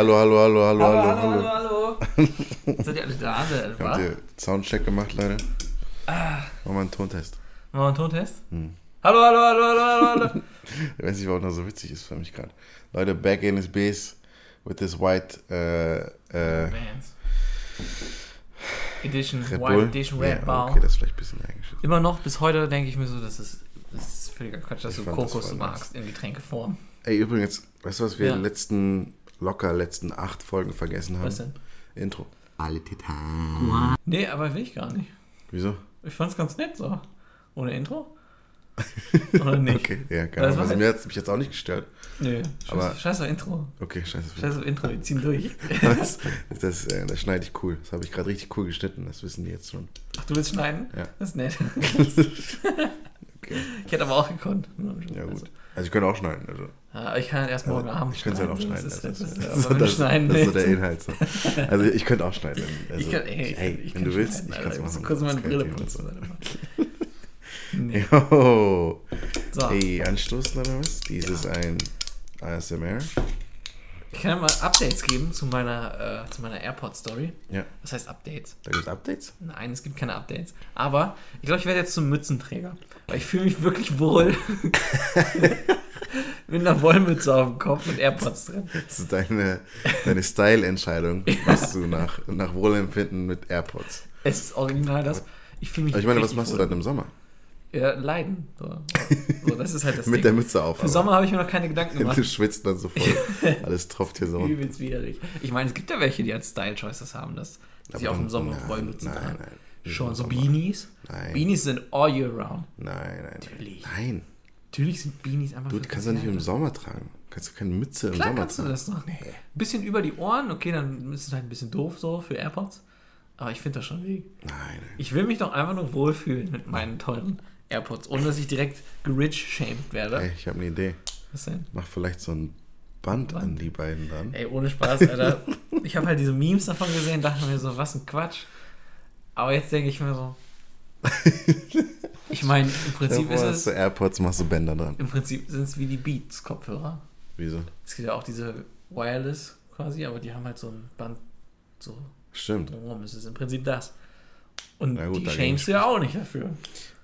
hallo, hallo, hallo, hallo, Hallo, hallo, hallo, hallo. hallo. Seid ihr alle da? Habt ihr Soundcheck gemacht, Leute? Ah. Machen wir einen Tontest. Machen wir einen Tontest? Hm. Hallo, hallo, hallo, hallo, hallo, hallo. Ich weiß nicht, warum das so witzig ist für mich gerade. Leute, back in his base with this white äh, Vans. Edition, Red White Bull. Edition Red Bull. okay, das ist vielleicht ein bisschen eingeschüttet. Immer noch bis heute denke ich mir so, das ist, das ist völliger Quatsch, dass Ich du Kokos magst in Getränkeform. Ey, übrigens, weißt du, was wir Ja. in den letzten, locker letzten acht Folgen vergessen haben? Was denn? Intro. Alle Titan. Nee, aber will ich gar nicht. Wieso? Ich fand's ganz nett so. Ohne Intro? Oder nicht? Okay, ja, Das keine Ahnung. Also mir hat es mich jetzt auch nicht gestört. Nee, Aber- scheiß, scheiß auf Intro. Okay, scheiße. Scheiß auf Intro, wir ziehen durch. Das, das, äh, das schneide ich cool. Das habe ich gerade richtig cool geschnitten. Das wissen die jetzt schon. Ach, du willst schneiden? Ja. Das ist nett. Okay. Ich hätte aber auch gekonnt. Ja, gut. Also ich könnte auch schneiden. Also. Ja, ich kann erst morgen Abend Ich könnte es halt auch schneiden. schneiden. Das ist, also, das schneiden das ist so der Inhalt. So. Also ich könnte auch schneiden. Also, Ich kann, ey, hey, ich wenn du willst, ich kann es Ich muss machen. kurz meine Brille putzen. Nee. Jo. So, Hey, anstoßen oder was? Dies ist ein ASMR. ich kann ja mal Updates geben zu meiner, äh, zu meiner AirPod-Story. Ja, Was heißt Updates? da gibt es Updates. Nein, es gibt keine Updates. Aber ich glaube, ich werde jetzt zum Mützenträger. Weil ich fühle mich wirklich wohl mit einer Wollmütze auf dem Kopf und AirPods drin. Das ist deine, deine Style-Entscheidung, was du nach, nach Wohlempfinden mit AirPods. Es ist original das. Ich fühle mich Aber ich meine, was machst du wohl. dann im Sommer? Ja, leiden. So. so, das ist halt das Mit Ding. der Mütze auf. Aber. Sommer habe ich mir noch keine Gedanken gemacht. Du schwitzt dann so voll. Alles tropft hier so. Übelst widerlich. Ich meine, es gibt ja welche, die als Style Choices haben, dass sie auch im Sommer Wollmützen tragen. Schon im so. Beanies. Nein. Beanies sind all year round. Nein, nein, nein. Natürlich. Nein. Natürlich sind Beanies einfach Du kannst ja nicht im. Sommer tragen. Kannst du keine Mütze im Klar Sommer kannst du tragen. das noch. Ein bisschen über die Ohren, okay, dann ist es halt ein bisschen doof so für AirPods. Aber ich finde das schon weg. Nein, nein. Ich will mich doch einfach nur wohlfühlen mit meinen teuren AirPods, ohne dass ich direkt gerich-shamed werde. Ey, ich habe eine Idee. Was denn? Mach vielleicht so ein Band, Band? an die beiden dran. Ey, ohne Spaß, Alter. ich habe halt diese Memes davon gesehen, dachte mir so, was ein Quatsch. Aber jetzt denke ich mir so. Ich meine, im Prinzip ist du es. AirPods, machst du Bänder dran. Im Prinzip sind es wie die Beats-Kopfhörer. Wieso? Es gibt ja auch diese Wireless quasi, aber die haben halt so ein Band so Stimmt. Es ist im Prinzip das. Und gut, die shamest du ja auch nicht dafür.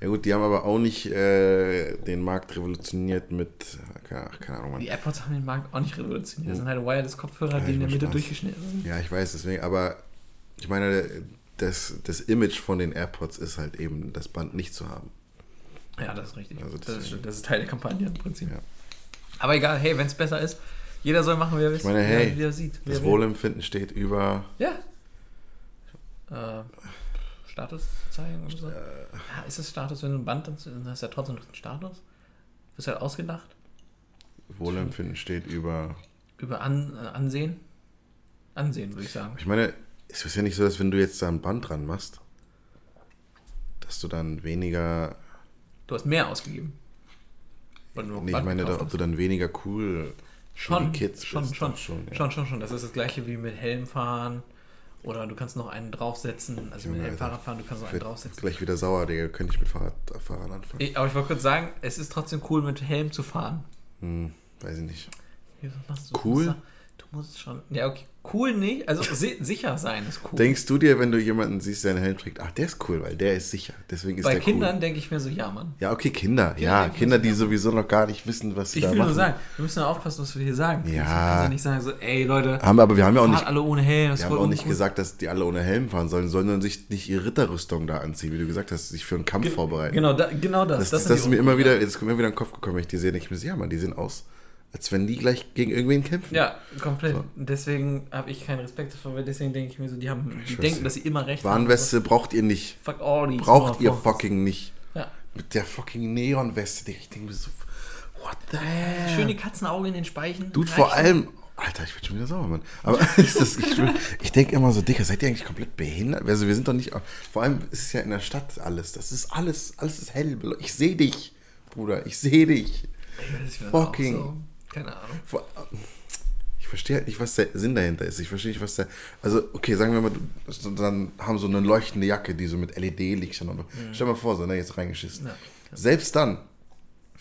Ja gut, die haben aber auch nicht äh, den Markt revolutioniert mit, keine, ach, keine Ahnung, Mann. Die AirPods haben den Markt auch nicht revolutioniert. Das sind halt Wireless-Kopfhörer, Ja, die in der Mitte Spaß. durchgeschnitten sind. Ja, ich weiß, deswegen, aber ich meine, das, das Image von den AirPods ist halt eben, das Band nicht zu haben. Ja, das ist richtig. Also das, ist, das ist Teil der Kampagne im Prinzip. Ja. Aber egal, hey, wenn es besser ist, jeder soll machen, wie er will. Ich meine, hey, wie er sieht. Das. Wohlempfinden steht über, Ja. Äh, Status zeigen oder so. äh, Ja, ist es Status, wenn du ein Band hast, dann hast du ja trotzdem noch einen Status. Bist halt ausgedacht. Wohlempfinden steht über, Über An, äh, Ansehen. Ansehen, würde ich sagen. ich meine, es ist ja nicht so, dass wenn du jetzt da ein Band dran machst, dass du dann weniger, Du hast mehr ausgegeben. Nee, ich meine, gekauft ob du dann weniger cool schon, die Kids schon, bist. schon, schon, ja. schon, schon, schon. Das ist das gleiche wie mit Helm fahren. Oder du kannst noch einen draufsetzen. Also mit Alter. Fahrrad fahren, du kannst noch einen draufsetzen. gleich wieder sauer, Digga, könnte ich mit Fahrrad, Fahrrad anfangen. Ich, aber ich wollte kurz sagen, es ist trotzdem cool, mit Helm zu fahren. Hm, weiß ich nicht. Cool? Musst schon. Ja, okay. Cool nicht. Also si sicher sein ist cool. Denkst du dir, wenn du jemanden siehst, der einen Helm trägt, ach, der ist cool, weil der ist sicher. Deswegen ist Bei der Kindern cool. denke ich mir so, ja, Mann. Ja, okay, Kinder. Ja, denken Kinder, die so, sowieso noch gar nicht wissen, was sie Ich da will machen. nur sagen, wir müssen ja aufpassen, was wir hier sagen. Ja. Ich kann ja nicht sagen, so, ey Leute, Haben, aber wir haben ja auch nicht, alle ohne Helm. Das wir haben auch nicht gesagt, dass die alle ohne Helm fahren sollen, sondern sich nicht ihre Ritterrüstung da anziehen, wie du gesagt hast, sich für einen Kampf vorbereiten. Genau, da, genau das. Das, das, das ist mir immer wieder, jetzt ist mir wieder in den Kopf gekommen, wenn ich die sehe, denke ich mir, so, ja, Mann, die sehen aus, als wenn die gleich gegen irgendwen kämpfen. Ja, komplett. Und Deswegen habe ich keinen Respekt davor, weil deswegen denke ich mir so, die haben, die denken, dass sie immer recht Warnweste braucht ihr nicht. haben. Fuck all these Braucht ihr fucking nicht. Ja. Mit der fucking Neonweste, Digga, ich denke mir so, what the hell? Schön die Katzenaugen in den Speichen. Dude, vor allem. Alter, ich werde schon wieder sauer, Mann. Aber ist das, ich, ich denke immer so, Dicker, seid ihr eigentlich komplett behindert? Also wir sind doch nicht. Vor allem ist es ja in der Stadt alles. Das ist alles, alles ist hell. Ich sehe dich, Bruder. Ich sehe dich. Fucking- So. Keine Ahnung. Ich verstehe halt nicht, was der Sinn dahinter ist. Ich verstehe nicht, was der. Also, okay, sagen wir mal, dann haben so eine leuchtende Jacke, die so mit LED-Lichtern und. Stell mal vor, so, ne, jetzt reingeschissen. Ja. Selbst dann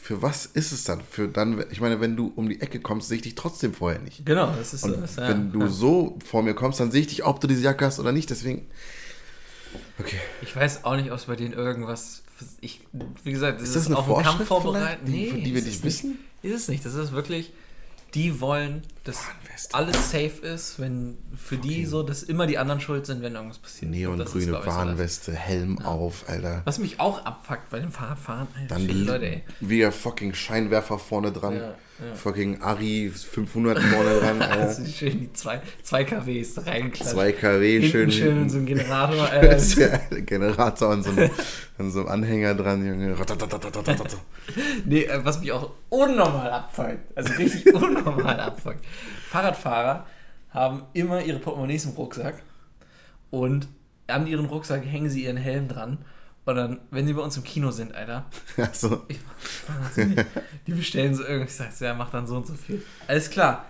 für was ist es dann? Für dann, ich meine, wenn du um die Ecke kommst, sehe ich dich trotzdem vorher nicht. Genau, das ist Und das. Ja. wenn du ja. so vor mir kommst, dann sehe ich dich, ob du diese Jacke hast oder nicht. Deswegen. Okay. Ich weiß auch nicht, ob es bei denen irgendwas. Ich, wie gesagt, das Ist das eine auf den Kampf vorbereiten. vielleicht, die- wir ist nicht wissen? Ist es nicht. Das ist wirklich. Die wollen, dass Warnweste. alles safe ist, wenn für die so, dass immer die anderen schuld sind, wenn irgendwas passiert. Ist, Neongrüne ich, so. Warnweste, Helm auf, Alter. Was mich auch abfuckt bei dem Fahrradfahren, Alter, Dann shit, Leute, ey. wieder fucking Scheinwerfer vorne dran. Ja, ja. Fucking Ari 500 vorne dran. Ist schön die zwei, zwei KWs reingeklatscht. 2 kW, Hinten schön. schön so ein Generator. Äh, ja Generator an so, einem, an so einem Anhänger dran, Junge. Nee, äh, was mich auch unnormal abfuckt, also richtig unnormal abfuckt. Fahrradfahrer haben immer ihre Portemonnaies im Rucksack und an ihren Rucksack hängen sie ihren Helm dran. Und dann, wenn sie bei uns im Kino sind, Alter, Also, ich, die bestellen so irgendwie, ich sag, ja, macht dann so und so viel. Alles klar.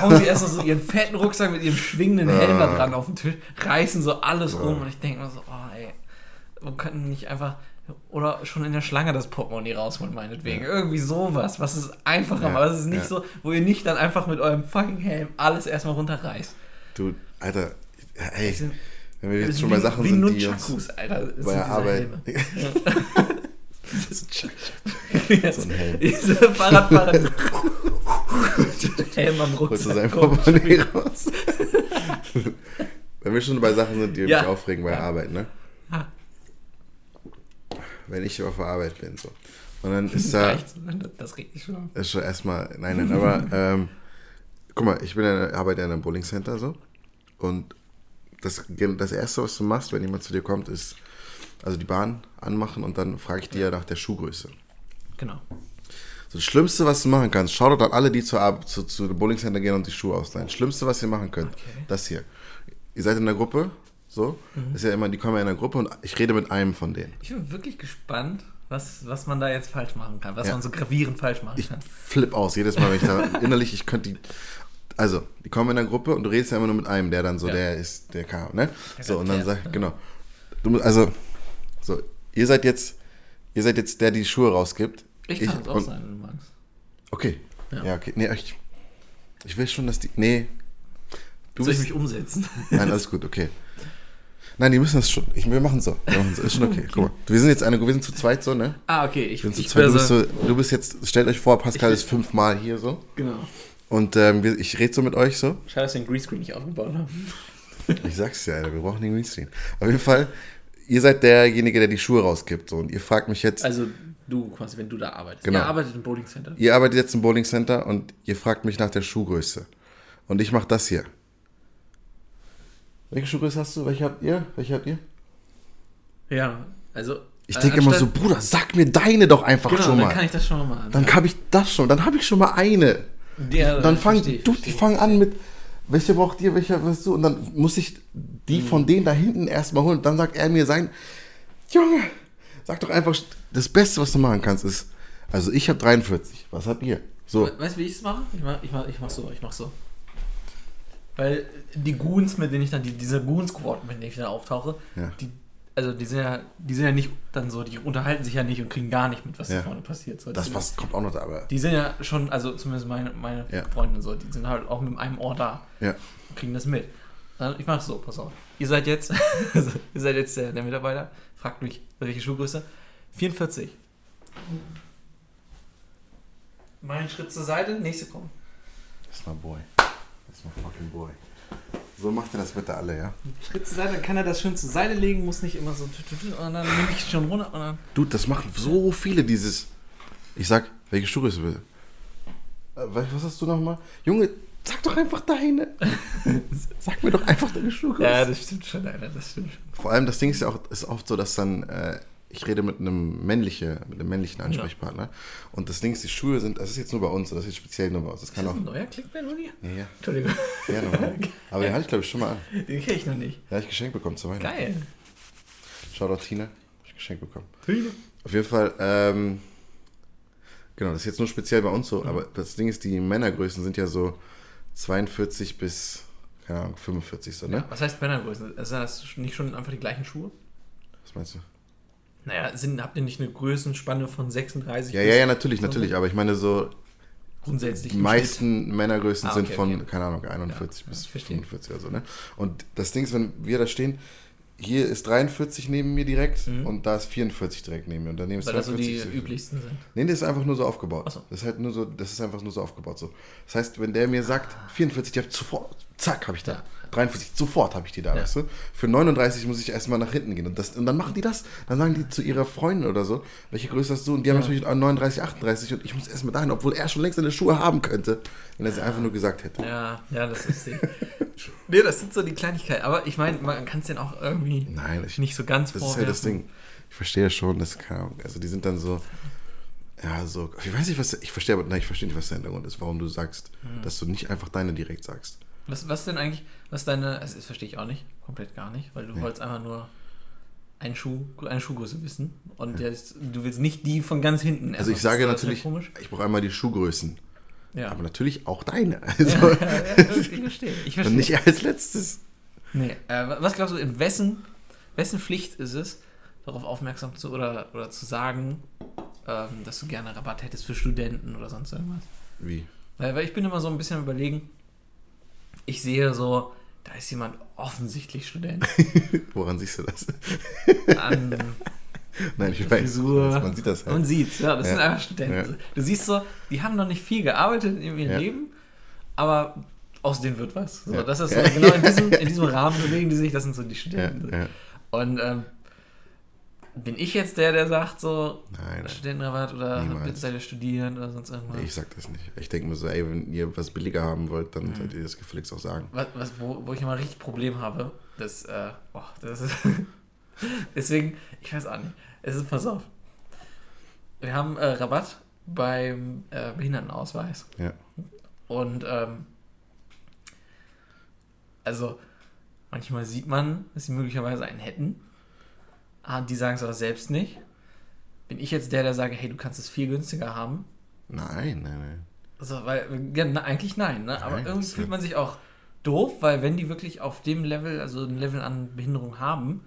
Hauen sie erst noch so ihren fetten Rucksack mit ihrem schwingenden Helm da dran auf den Tisch, reißen so alles um und ich denke mir so, oh ey, wir könnten nicht einfach oder schon in der Schlange das Portemonnaie rausholen, meinetwegen. Irgendwie sowas, was ist einfacher, Ja, aber es ist nicht ja. so, wo ihr nicht dann einfach mit eurem fucking Helm alles erstmal runterreißt. du, Alter, ey, wenn wir jetzt ist schon bei Sachen wie sind, die uns Alter. bei der Arbeit. So ein Helm. Diese Fahrradfahrer. Helm am Holst du sein Rucksack. kommt. Portemonnaie raus? Wenn wir schon bei Sachen sind, die Ja. mich aufregen bei der Arbeit, ne? Ah. Wenn ich auf der Arbeit bin, so. Und dann ist da, das regt mich schon auf. ist schon erstmal, nein, nein, aber, ähm, guck mal, ich bin in der, arbeite in einem Bowling Center, so. Und das, das Erste, was du machst, wenn jemand zu dir kommt, ist, also die Bahn anmachen und dann frage ich dir nach der Schuhgröße. Genau. So, das Schlimmste, was du machen kannst, schaut an alle, die zu, zu dem Bowling Center gehen und die Schuhe ausleihen. Das Schlimmste, was ihr machen könnt, Okay. das hier. Ihr seid in der Gruppe, so, Mhm. ist ja immer, die kommen ja in der Gruppe und ich rede mit einem von denen. Ich bin wirklich gespannt, was, was man da jetzt falsch machen kann, was Ja. man so gravierend falsch machen Ich kann. flipp aus, jedes Mal, wenn ich da innerlich, ich könnte die, also, die kommen in der Gruppe und du redest ja immer nur mit einem, der dann so, Ja. der ist, der kam, ne? So, und dann Charakter. sag, genau. Du, also, so, ihr seid jetzt, ihr seid jetzt der, die Schuhe rausgibt. Ich kann es auch und- sein, wenn du magst. Okay. Ja. Ja, okay. Nee, ich, ich will schon, dass die, nee. Du Soll ich bist, mich umsetzen? Nein, alles gut, okay. Nein, die müssen das schon. Ich, wir machen so. Wir machen so. Ist schon okay. Guck mal. Wir sind jetzt eine, wir sind zu zweit so, ne? ah, okay. Ich, sind zu ich zweit. Du bin bist, so, so, du bist jetzt, stellt euch vor, Pascal Ich- ist fünfmal hier so. Genau. Und ähm, ich rede so mit euch so. Schade, dass wir den Greenscreen nicht aufgebaut haben. Ich sag's ja, Alter, wir brauchen den Greenscreen. Auf jeden Fall, ihr seid derjenige, der die Schuhe rausgibt. So. Und ihr fragt mich jetzt, Also du quasi, wenn du da arbeitest. Genau. Ihr arbeitet im Bowling Center. ihr arbeitet jetzt im Bowling Center und ihr fragt mich nach der Schuhgröße. Und ich mache das hier. Welche Schuhgröße hast du? Welche habt ihr? Welche habt ihr? Ja, also. Ich denke immer so, Bruder, sag mir deine doch einfach Genau, schon dann mal. kann ich das schon mal an. dann habe ich das schon, dann habe ich schon mal eine. Ja, dann fang, verstehe ich, du, die fangen an mit, welche braucht ihr, welcher wirst du? Und dann muss ich die von denen da hinten erstmal holen. Und dann sagt er mir sein, Junge, sag doch einfach, das Beste, was du machen kannst, ist, also ich habe 43, was habt ihr? So, We- Weißt du, wie ich es mache? Ich mach, ich, mach, ich mach so, ich mach so. Weil die Goons, mit denen ich dann, die, dieser Goon-Squad, mit denen ich dann auftauche, Ja. die, also die sind ja, die sind ja nicht dann so, die unterhalten sich ja nicht und kriegen gar nicht mit, was Ja. da vorne passiert. So, das passt, kommt auch noch da, aber Die sind ja schon, also zumindest meine, meine Ja. Freunde so, die sind halt auch mit einem Ohr da ja. und kriegen das mit. Ich mach's so, pass auf. Ihr seid jetzt, also, ihr seid jetzt der, der Mitarbeiter, fragt mich, welche Schuhgröße? 44. Mein Schritt zur Seite, nächste kommen. Das ist mal Boy. Das ist mal fucking Boy. So macht ihr das bitte alle, ja? Schritt zur Seite, dann kann er das schön zur Seite legen, muss nicht immer so und dann nehme ich schon runter und dann. Dude, das machen so viele dieses. Ich sag, welche Schuhgröße bitte? Äh, was was hast du nochmal? Junge, sag doch einfach deine. sag mir doch einfach deine Schuhgröße. Ja, das stimmt schon, Alter, das stimmt schon. Vor allem das Ding ist ja auch, ist oft so, dass dann, äh, ich rede mit einem männliche, mit einem männlichen Ansprechpartner. Und das Ding ist, die Schuhe sind, das ist jetzt nur bei uns, das ist jetzt speziell nur bei uns. Das kann Ist auch. das ein neuer Clickbait, Uni? Ja, ja, Entschuldigung, ja, normal. Aber den hatte ich glaube ich schon mal an. den kenne ich noch nicht. Ja, hab ich geschenkt bekommen zu Weihnachten. Geil. Shoutout Tina, hab ich geschenkt bekommen. Auf jeden Fall, ähm, genau, das ist jetzt nur speziell bei uns so, aber das Ding ist, die Männergrößen sind ja so 42 bis, keine Ahnung, 45 so, ne? Was heißt Männergrößen? Also sind das nicht schon einfach die gleichen Schuhe? Was meinst du? Naja, sind, habt ihr nicht eine Größenspanne von 36 Ja, ja, ja, natürlich, natürlich. Aber ich meine, so grundsätzlich? die meisten Männergrößen Ah, sind okay, von, okay. keine Ahnung, 41 Ja, bis ja, verstehe. 45 oder so, ne? Und das Ding ist, wenn wir da stehen, hier ist 43 neben mir direkt und da ist 44 direkt neben mir. Und daneben ist Schnitt, Mhm. Weil das so die 42. üblichsten sind. Nee, das ist einfach nur so aufgebaut. So. Das ist halt nur so, das ist einfach nur so aufgebaut so. Das heißt, wenn der mir sagt, 44, die hab ich sofort, zack, habe ich da. Ja. 43, sofort habe ich die da, Ja. weißt du? Für 39 muss ich erstmal nach hinten gehen. Und, das, und dann machen die das, dann sagen die zu ihrer Freundin oder so, welche Größe hast du? Und die haben natürlich 39, 38 und ich muss erstmal dahin, obwohl er schon längst seine Schuhe haben könnte, wenn er sie einfach nur gesagt hätte. Ja, ja, das ist die. nee, das sind so die Kleinigkeiten. Aber ich meine, man kann es denen auch irgendwie Nein, ich, nicht so ganz das ist halt das vorwerfen. Ding. Ich verstehe schon, das Ahnung, also die sind dann so, ja, so, ich weiß nicht, was, ich verstehe aber, nein, ich verstehe nicht, was der Hintergrund ist, warum du sagst, Hm. dass du nicht einfach deine direkt sagst. Was, was denn eigentlich, was deine, das, das verstehe ich auch nicht, komplett gar nicht, weil du wolltest einfach nur einen Schuh, eine Schuhgröße wissen und jetzt, du willst nicht die von ganz hinten. Also ich sage ja natürlich, komisch. ich brauche einmal die Schuhgrößen, Ja. aber natürlich auch deine. Also, ja, ja, ja, ich verstehe. Ich und verstehe. nicht als letztes. Nee, äh, was glaubst du, in wessen, wessen Pflicht ist es, darauf aufmerksam zu oder, oder zu sagen, ähm, dass du gerne Rabatt hättest für Studenten oder sonst irgendwas? Wie? Weil, weil ich bin immer so ein bisschen am überlegen, ich sehe so, da ist jemand offensichtlich Student. Woran siehst du das? An, Nein, ich weiß. Frisur. Man sieht das Man halt. sieht's, ja, das Ja. sind einfach Studenten. Du siehst so, die haben noch nicht viel gearbeitet in ihrem Ja. Leben, aber aus denen wird was. So, Ja. Das ist so, Ja. genau in diesem, in diesem Rahmen bewegen die sich, das sind so die Ja, Studenten. ja. Und ähm, bin ich jetzt der, der sagt so, Nein, nein. Studentenrabatt oder bitte seid ihr studieren oder sonst irgendwas? Nee, ich sag das nicht. Ich denke mir so, ey, wenn ihr was billiger haben wollt, Mhm. dann sollt ihr das gefälligst auch sagen. was, was, wo, wo ich immer richtig Problem habe, das, äh, oh, das ist, deswegen, ich weiß auch nicht, es ist, pass auf, wir haben äh, Rabatt beim äh, Behindertenausweis Ja. und, ähm, also, manchmal sieht man, dass sie möglicherweise einen hätten, ah, die sagen es aber selbst nicht. Bin ich jetzt der, der sage, hey, du kannst es viel günstiger haben? Nein, nein, nein. Also, weil, ja, na, eigentlich nein, ne? aber Nein, irgendwie das- fühlt man sich auch doof, weil wenn die wirklich auf dem Level, also ein Level an Behinderung haben,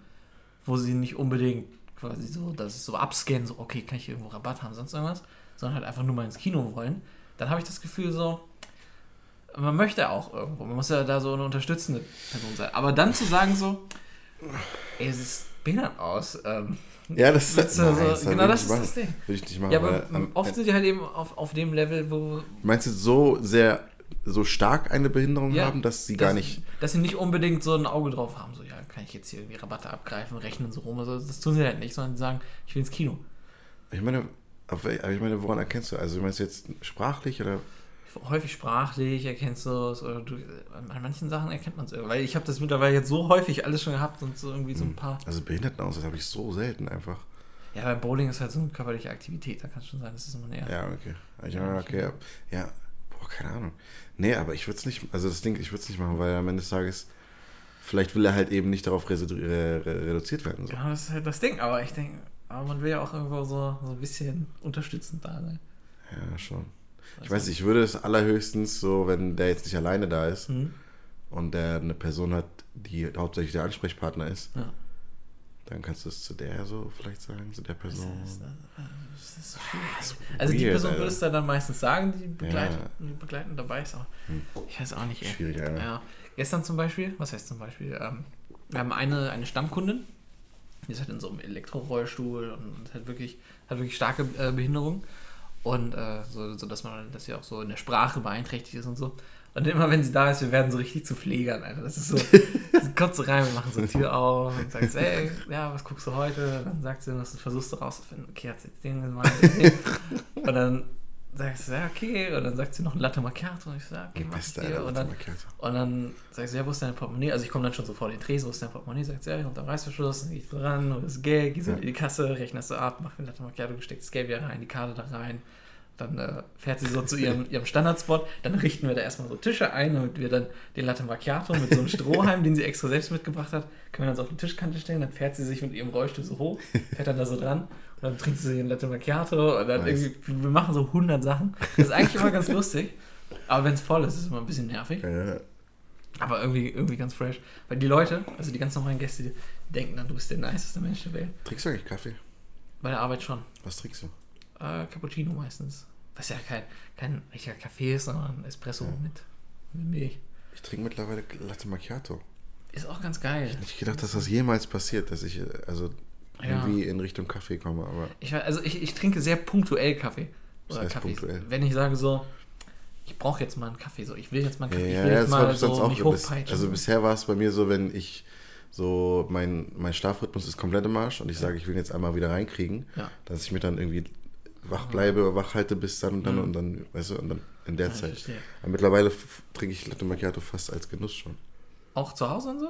wo sie nicht unbedingt quasi so, dass es so abscannen, so, okay, kann ich irgendwo Rabatt haben, sonst irgendwas, sondern halt einfach nur mal ins Kino wollen, dann habe ich das Gefühl so, man möchte auch irgendwo, man muss ja da so eine unterstützende Person sein. Aber dann zu sagen so, ey, es ist behindert aus, ähm, Ja, das nein, so- das genau das ist das. Ding. Will ich nicht machen. ja, aber weil, ähm, oft sind die halt eben auf, auf dem Level, wo Meinst du so sehr, so stark eine Behinderung Ja, haben, dass sie gar dass- nicht. Dass sie nicht unbedingt so ein Auge drauf haben, so, ja, kann ich jetzt hier irgendwie Rabatte abgreifen, rechnen so rum. Also, das tun sie halt nicht, sondern sagen, ich will ins Kino. Ich meine, aber ich meine, woran erkennst du? Also meinst du jetzt sprachlich oder? Häufig sprachlich erkennst du es, oder du, an manchen Sachen erkennt man es irgendwie. Weil ich habe das mittlerweile jetzt so häufig alles schon gehabt und so irgendwie so ein paar. Also Behindertenausweis habe ich so selten einfach. Ja, beim Bowling ist halt so eine körperliche Aktivität, da kann es schon sein, das ist immer näher. Ja, okay. Ich meine, okay. Ja, boah, keine Ahnung. Nee, aber ich würde es nicht, also das Ding, ich würde es nicht machen, weil am Ende des Tages, vielleicht will er halt eben nicht darauf redu re re reduziert werden. So. Ja, das ist halt das Ding, aber ich denke, aber man will ja auch irgendwo so, so ein bisschen unterstützend da sein. Ja, schon. Ich weiß nicht, ich würde es allerhöchstens so, wenn der jetzt nicht alleine da ist Mhm. und der eine Person hat, die hauptsächlich der Ansprechpartner ist, Ja. dann kannst du es zu der so vielleicht sagen, zu der Person. Das ist, das ist so Ah, Also die weird, Person Alter. würdest du dann meistens sagen, die begleitet, Ja. die begleitend dabei ist. Aber Hm. ich weiß auch nicht, ey. Schwierig, Alter. Ja. Gestern zum Beispiel, was heißt zum Beispiel, ähm, wir haben eine, eine Stammkundin, die ist halt in so einem Elektrorollstuhl und hat wirklich, hat wirklich starke äh, Behinderung. Und äh, so, so, dass man, dass sie auch so in der Sprache beeinträchtigt ist und so. Und immer wenn sie da ist, wir werden so richtig zu Pflegern, Alter. Das ist so, sie kommt so rein, wir machen so die Tür auf und sagt, so, ey, ja, was guckst du heute? Dann sagt sie, das versuchst du rauszufinden, okay, hat sie jetzt den gemacht. Und dann sagst du, ja, okay. Und dann sagt sie noch ein Latte Macchiato. Und ich ja, okay, mach ich Beste, dir. Und dann, und dann sagst du, ja, wo ist dein Portemonnaie? Also ich komme dann schon so vor den Tresen, wo ist dein Portemonnaie? Sagt sie, ja, unter dem Reißverschluss, dann geh ich so ran, wo ist das Geld, gehst Ja. in die Kasse, rechnest du ab, mach den Latte Macchiato, steckst das Geld wieder rein, die Karte da rein. Dann äh, fährt sie so zu ihrem, ihrem Standardspot. Dann richten wir da erstmal so Tische ein, damit wir dann den Latte Macchiato mit so einem Strohhalm, den sie extra selbst mitgebracht hat, können wir dann so auf die Tischkante stellen. Dann fährt sie sich mit ihrem Rollstuhl so hoch, fährt dann da so dran. Und dann trinkt sie den Latte Macchiato. Und dann Nice. irgendwie, wir machen so 100 Sachen. Das ist eigentlich immer ganz lustig. Aber wenn es voll ist, ist es immer ein bisschen nervig. Ja, Aber irgendwie, irgendwie ganz fresh. Weil die Leute, also die ganz normalen Gäste, die denken dann, du bist der niceste Mensch der Welt. trinkst du eigentlich Kaffee? Bei der Arbeit schon. Was trinkst du? Äh, Cappuccino meistens. Was ja kein, kein richtiger Kaffee ist, sondern Espresso mit, mit Milch. Ich trinke mittlerweile Latte Macchiato. Ist auch ganz geil. Ich gedacht, dass das jemals passiert, dass ich also Ja. Irgendwie in Richtung Kaffee komme, aber Ich, also ich, ich trinke sehr punktuell Kaffee. Oder heißt Kaffees. punktuell? Wenn ich sage so, ich brauche jetzt mal einen Kaffee, so ich will jetzt mal einen ja, Kaffee, ja, ich will ja, jetzt das mal so auch mich hochpeitschen. Also bisher war es bei mir so, wenn ich so mein, mein Schlafrhythmus ist komplett im Arsch und ich sage, ich will ihn jetzt einmal wieder reinkriegen, Ja. dass ich mir dann irgendwie wach bleibe, wach halte bis dann und dann und dann, weißt du, und dann in der Mhm. Ja, Zeit. mittlerweile trinke ich Latte Macchiato fast als Genuss schon. Auch zu Hause und so?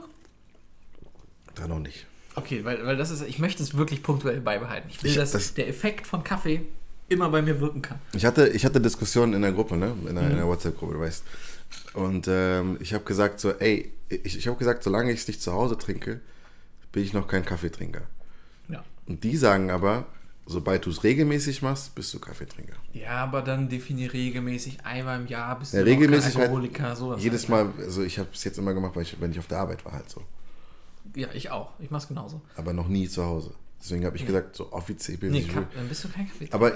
Da noch nicht. Okay, weil, weil das ist, ich möchte es wirklich punktuell beibehalten. Ich will, Ich- dass das- der Effekt von Kaffee immer bei mir wirken kann. Ich hatte, ich hatte Diskussionen in der Gruppe, ne? In der, Mhm. der WhatsApp-Gruppe, du weißt. Und ähm, ich habe gesagt so, ey, ich, ich habe gesagt, solange ich es nicht zu Hause trinke, bin ich noch kein Kaffeetrinker. Ja. Und die sagen aber, sobald du es regelmäßig machst, bist du Kaffeetrinker. Ja, aber dann definiere regelmäßig einmal im Jahr bist Ja, du regelmäßig halt Alkoholiker, sowas. Jedes halt. Mal, also ich habe es jetzt immer gemacht, weil ich, wenn ich auf der Arbeit war halt so. Ja, ich auch. Ich mach's genauso. Aber noch nie zu Hause. Deswegen habe ich gesagt, so offiziell bin Nee, ich Ka- dann bist du kein Kaffee. Aber,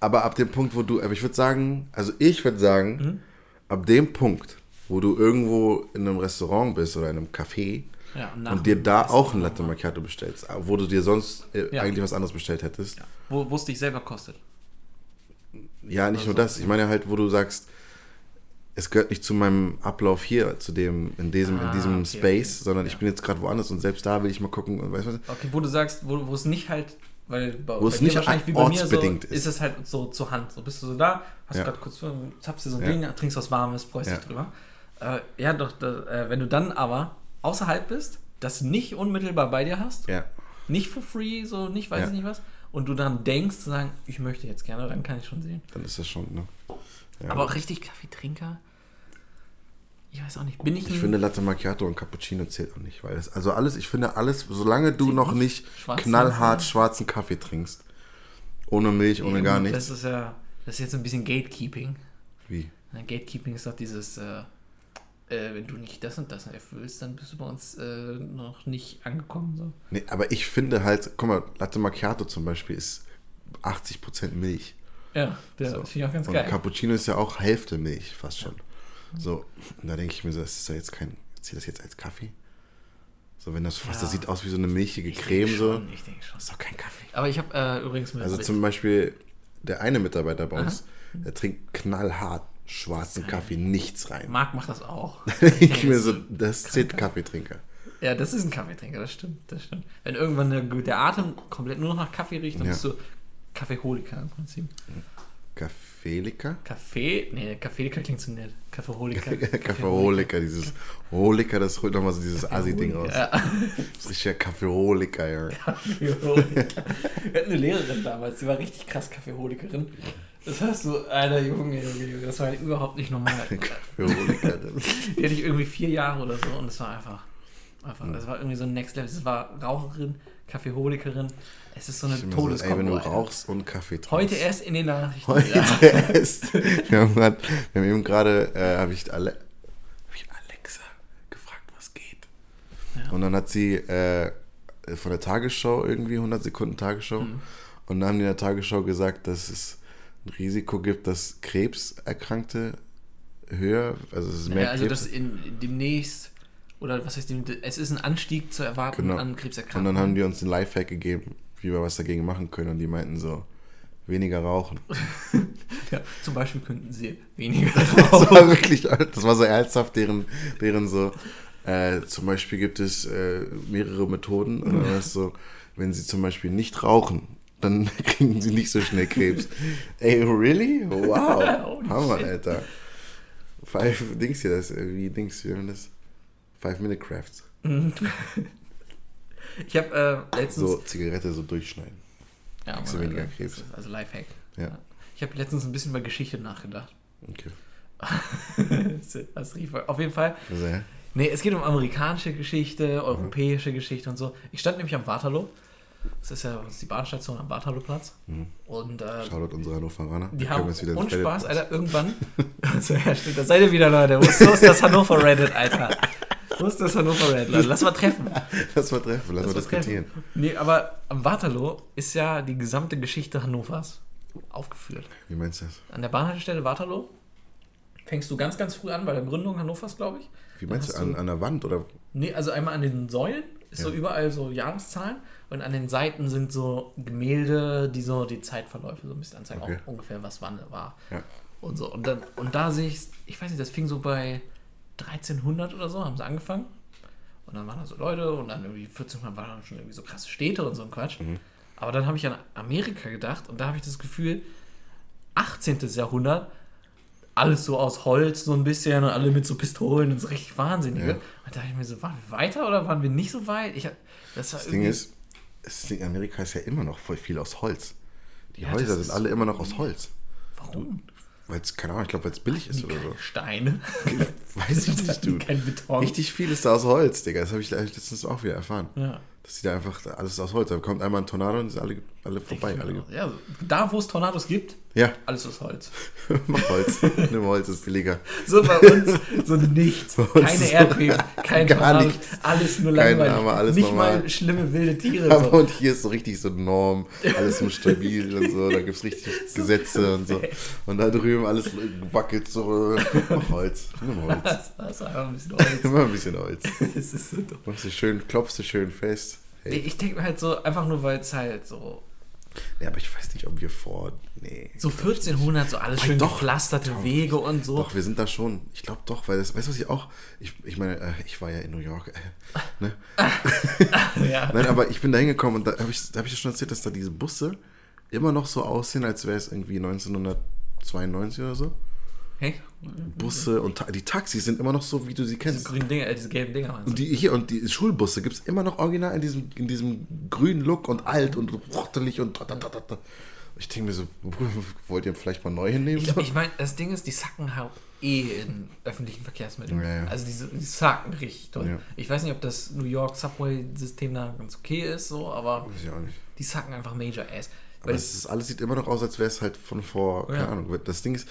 aber ab dem Punkt, wo du, aber ich würde sagen, also ich würde sagen, Mhm. ab dem Punkt, wo du irgendwo in einem Restaurant bist oder in einem Café ja, und dir da auch ein Latte. Macchiato bestellst, wo du dir sonst äh, Ja. eigentlich was anderes bestellt hättest. Ja. Wo es dich selber kostet. Ja, nicht Also- nur das. Ich meine halt, wo du sagst, es gehört nicht zu meinem Ablauf hier, zu dem, in diesem, in Ah, diesem okay, Space, okay. sondern ich Ja. bin jetzt gerade woanders und selbst da will ich mal gucken und weißt du was? Okay, wo du sagst, wo, wo es nicht halt, weil bei, Wo es bei dir nicht wahrscheinlich wie bei mir so, ist. ist. es halt so zur Hand. So bist du so da, hast Ja. gerade kurz, zapfst dir so ein Ja. Ding, trinkst was Warmes, freust dich drüber. Äh, ja, doch, da, äh, wenn du dann aber außerhalb bist, das nicht unmittelbar bei dir hast, nicht for free, so nicht weiß ich nicht was, und du dann denkst zu sagen, ich möchte jetzt gerne, dann kann ich schon sehen. Dann ist das schon, ne? Ja. Aber auch richtig Kaffeetrinker, ich weiß auch nicht, bin ich Ich finde Latte Macchiato und Cappuccino zählt auch nicht, weil es, also alles, ich finde alles, solange du noch nicht? Schwarzen knallhart Kaffee? schwarzen Kaffee trinkst, ohne Milch, ohne gar Das nichts. ist ja, das ist jetzt ein bisschen Gatekeeping. Wie? Na, Gatekeeping ist doch dieses, äh, äh, wenn du nicht das und das erfüllst, dann bist du bei uns äh, noch nicht angekommen. So. Nee, aber ich finde halt, guck mal, Latte Macchiato zum Beispiel ist 80% Milch. Ja, der, So. das finde ich auch ganz Und geil. Cappuccino ist ja auch Hälfte Milch, fast schon. So, und da denke ich mir so, das ist ja jetzt kein, zählt das jetzt als Kaffee? So, wenn das fast, das Ja. sieht aus wie so eine milchige Ich Creme, denke so. schon, Ich denke schon. Das ist doch kein Kaffee. Aber ich habe äh, übrigens mit. Also zum Beispiel der eine Mitarbeiter bei uns, der trinkt knallhart schwarzen Kaffee, nichts rein. Marc macht das auch. Da denke ich mir das so, ist das zählt Kaffeetrinker. Ja, das ist ein Kaffeetrinker, das stimmt, das stimmt. Wenn irgendwann der, der Atem komplett nur noch nach Kaffee riecht, dann Ja. bist du Kaffeeholiker im Prinzip. Kaffeeliker? Kaffee? Nee, Kaffeeholiker klingt zu nett. Kaffeeholiker. Kaffeeholiker, dieses Holiker, das holt nochmal so dieses Assi-Ding raus. Ja. Das ist richtiger Kaffeeholiker, ja. Kaffeeholiker. Wir hatten eine Lehrerin damals, die war richtig krass Kaffeeholikerin. Das hast du, Alter Junge, das war halt überhaupt nicht normal. Kaffeeholiker. Die hatte ich irgendwie vier Jahre oder so und das war einfach, einfach, das war irgendwie so ein Next Level. Das war Raucherin, Kaffeeholikerin. Es ist so eine immer so, wenn Todeskombo. du Alter. rauchst und Kaffee trinkst. Heute erst in den Nachrichten. Heute ja. erst. Wir haben, grad, wir haben eben gerade, äh, habe ich, Ale hab ich Alexa gefragt, was geht. Ja. Und dann hat sie äh, von der Tagesschau irgendwie 100 Sekunden Tagesschau. Mhm. Und dann haben die in der Tagesschau gesagt, dass es ein Risiko gibt, dass Krebserkrankte höher, also es ist mehr Ja, also Krebs. das in, demnächst, oder was heißt es ist ein Anstieg zu erwarten Genau. an und Krebserkrankungen. dann haben die uns einen Lifehack gegeben, wie wir was dagegen machen können. Und die meinten so, weniger rauchen. ja, zum Beispiel könnten sie weniger Das war wirklich, das war so ernsthaft, deren, deren so, äh, zum Beispiel gibt es äh, mehrere Methoden. Und dann es so, wenn sie zum Beispiel nicht rauchen, dann kriegen sie nicht so schnell Krebs. Ey, really? Wow. Holy Hammer, shit. Alter. Five Dings hier, das, äh, wie Dings, wie das? Five Minute Crafts. Ich habe äh, letztens. So Zigarette so durchschneiden. ja, kriegst du weniger Alter, Krebs. Also Lifehack. Ja. Ich habe letztens ein bisschen über Geschichte nachgedacht. Okay. das rief auf jeden Fall. Also, ja. Nee, es geht um amerikanische Geschichte, europäische Geschichte und so. Ich stand nämlich am Waterloo. Das ist ja die Bahnstation am Waterloo-Platz. Und äh, Shoutout unsere Hannoveraner. die haben und Spaß. Alter, irgendwann. also, ja, stimmt, da seid ihr wieder, Leute. So ist das Hannover Reddit, Alter. Wo ist das Hannover Line? Lass mal treffen. Lass mal treffen, lass, mal Lass mal diskutieren. treffen. Nee, aber am Waterloo ist ja die gesamte Geschichte Hannovers aufgeführt. Wie meinst du das? An der Bahnhaltestelle Waterloo fängst du ganz, ganz früh an bei der Gründung Hannovers, glaube ich. Wie meinst du? An, an der Wand oder? Nee, also einmal an den Säulen ist so Ja. überall so Jahreszahlen und an den Seiten sind so Gemälde, die so die Zeitverläufe so ein bisschen anzeigen, Okay. auch ungefähr was wann war. Ja. Und so. Und, dann, und da sehe ich, ich weiß nicht, das fing so bei 1300 oder so, haben sie angefangen. Und dann waren da so Leute und dann irgendwie 1400 waren dann schon irgendwie so krasse Städte und so ein Quatsch. Mhm. Aber dann habe ich an Amerika gedacht und da habe ich das Gefühl, 18. Jahrhundert, alles so aus Holz, so ein bisschen und alle mit so Pistolen und so richtig wahnsinnige. Ja. Und da dachte ich mir so, waren wir weiter oder waren wir nicht so weit? Ich, das, war Das Ding ist, Amerika ist ja immer noch voll viel aus Holz. Die Ja, Häuser sind alle immer noch aus Holz. warum? Weil es, keine Ahnung, ich glaube, weil es billig ist oder so. Steine. Weiß ich nicht, du. Kein Beton. Richtig viel ist da aus Holz, Digga. Das habe ich letztens auch wieder erfahren. Ja. Dass die da einfach alles aus Holz. Da kommt einmal ein Tornado und ist alle, alle vorbei. Alle, Ja, da wo es Tornados gibt, ja, alles aus Holz. mach Holz. Nimm Holz, ist billiger. So bei uns, so nichts. uns Keine so Erdbeben, kein gar Tornado, nichts. alles nur langweilig. Name, alles Nicht normal. mal schlimme wilde Tiere. Aber So. und hier ist so richtig so Norm, alles so stabil und so. Da gibt es richtig Gesetze und so. Und da drüben alles wackelt so. Mach Holz. Nimm Holz. Das, das ist einfach ein bisschen Holz. Immer ein bisschen Holz. Das ist so dumm. Machst du schön, klopfst du schön fest. Hey. Ich denke mir halt so, einfach nur weil es halt so, Ja, aber ich weiß nicht, ob wir vor. Nee. so 1400, so alles Ah, schön doch. gepflasterte Wege und so. Doch, wir sind da schon. Ich glaube doch, weil das, weißt du, was ich auch. Ich, ich meine, äh, ich war ja in New York. Äh, ne? Ja. Nein, aber ich bin da hingekommen und da habe ich, da hab ich ja schon erzählt, dass da diese Busse immer noch so aussehen, als wäre es irgendwie 1992 oder so. Hey? Busse und ta die Taxis sind immer noch so, wie du sie Diese kennst. grünen Dinger, äh, diese gelben Dinger. Und die hier und die Schulbusse gibt es immer noch original in diesem, in diesem grünen Look und alt und ruchtelig und ta, ta, ta. Ich denke mir so, wollt ihr vielleicht mal neu hinnehmen? Ich, ich meine, das Ding ist, die sacken halt eh in öffentlichen Verkehrsmitteln. Ja, ja. Also diese, die sacken richtig doll. Ja. Ich weiß nicht, ob das New York Subway-System da ganz okay ist, so, aber die sacken einfach Major Ass. Aber Weil es ist, alles sieht immer noch aus, als wäre es halt von vor, keine. Ahnung. Das Ding ist,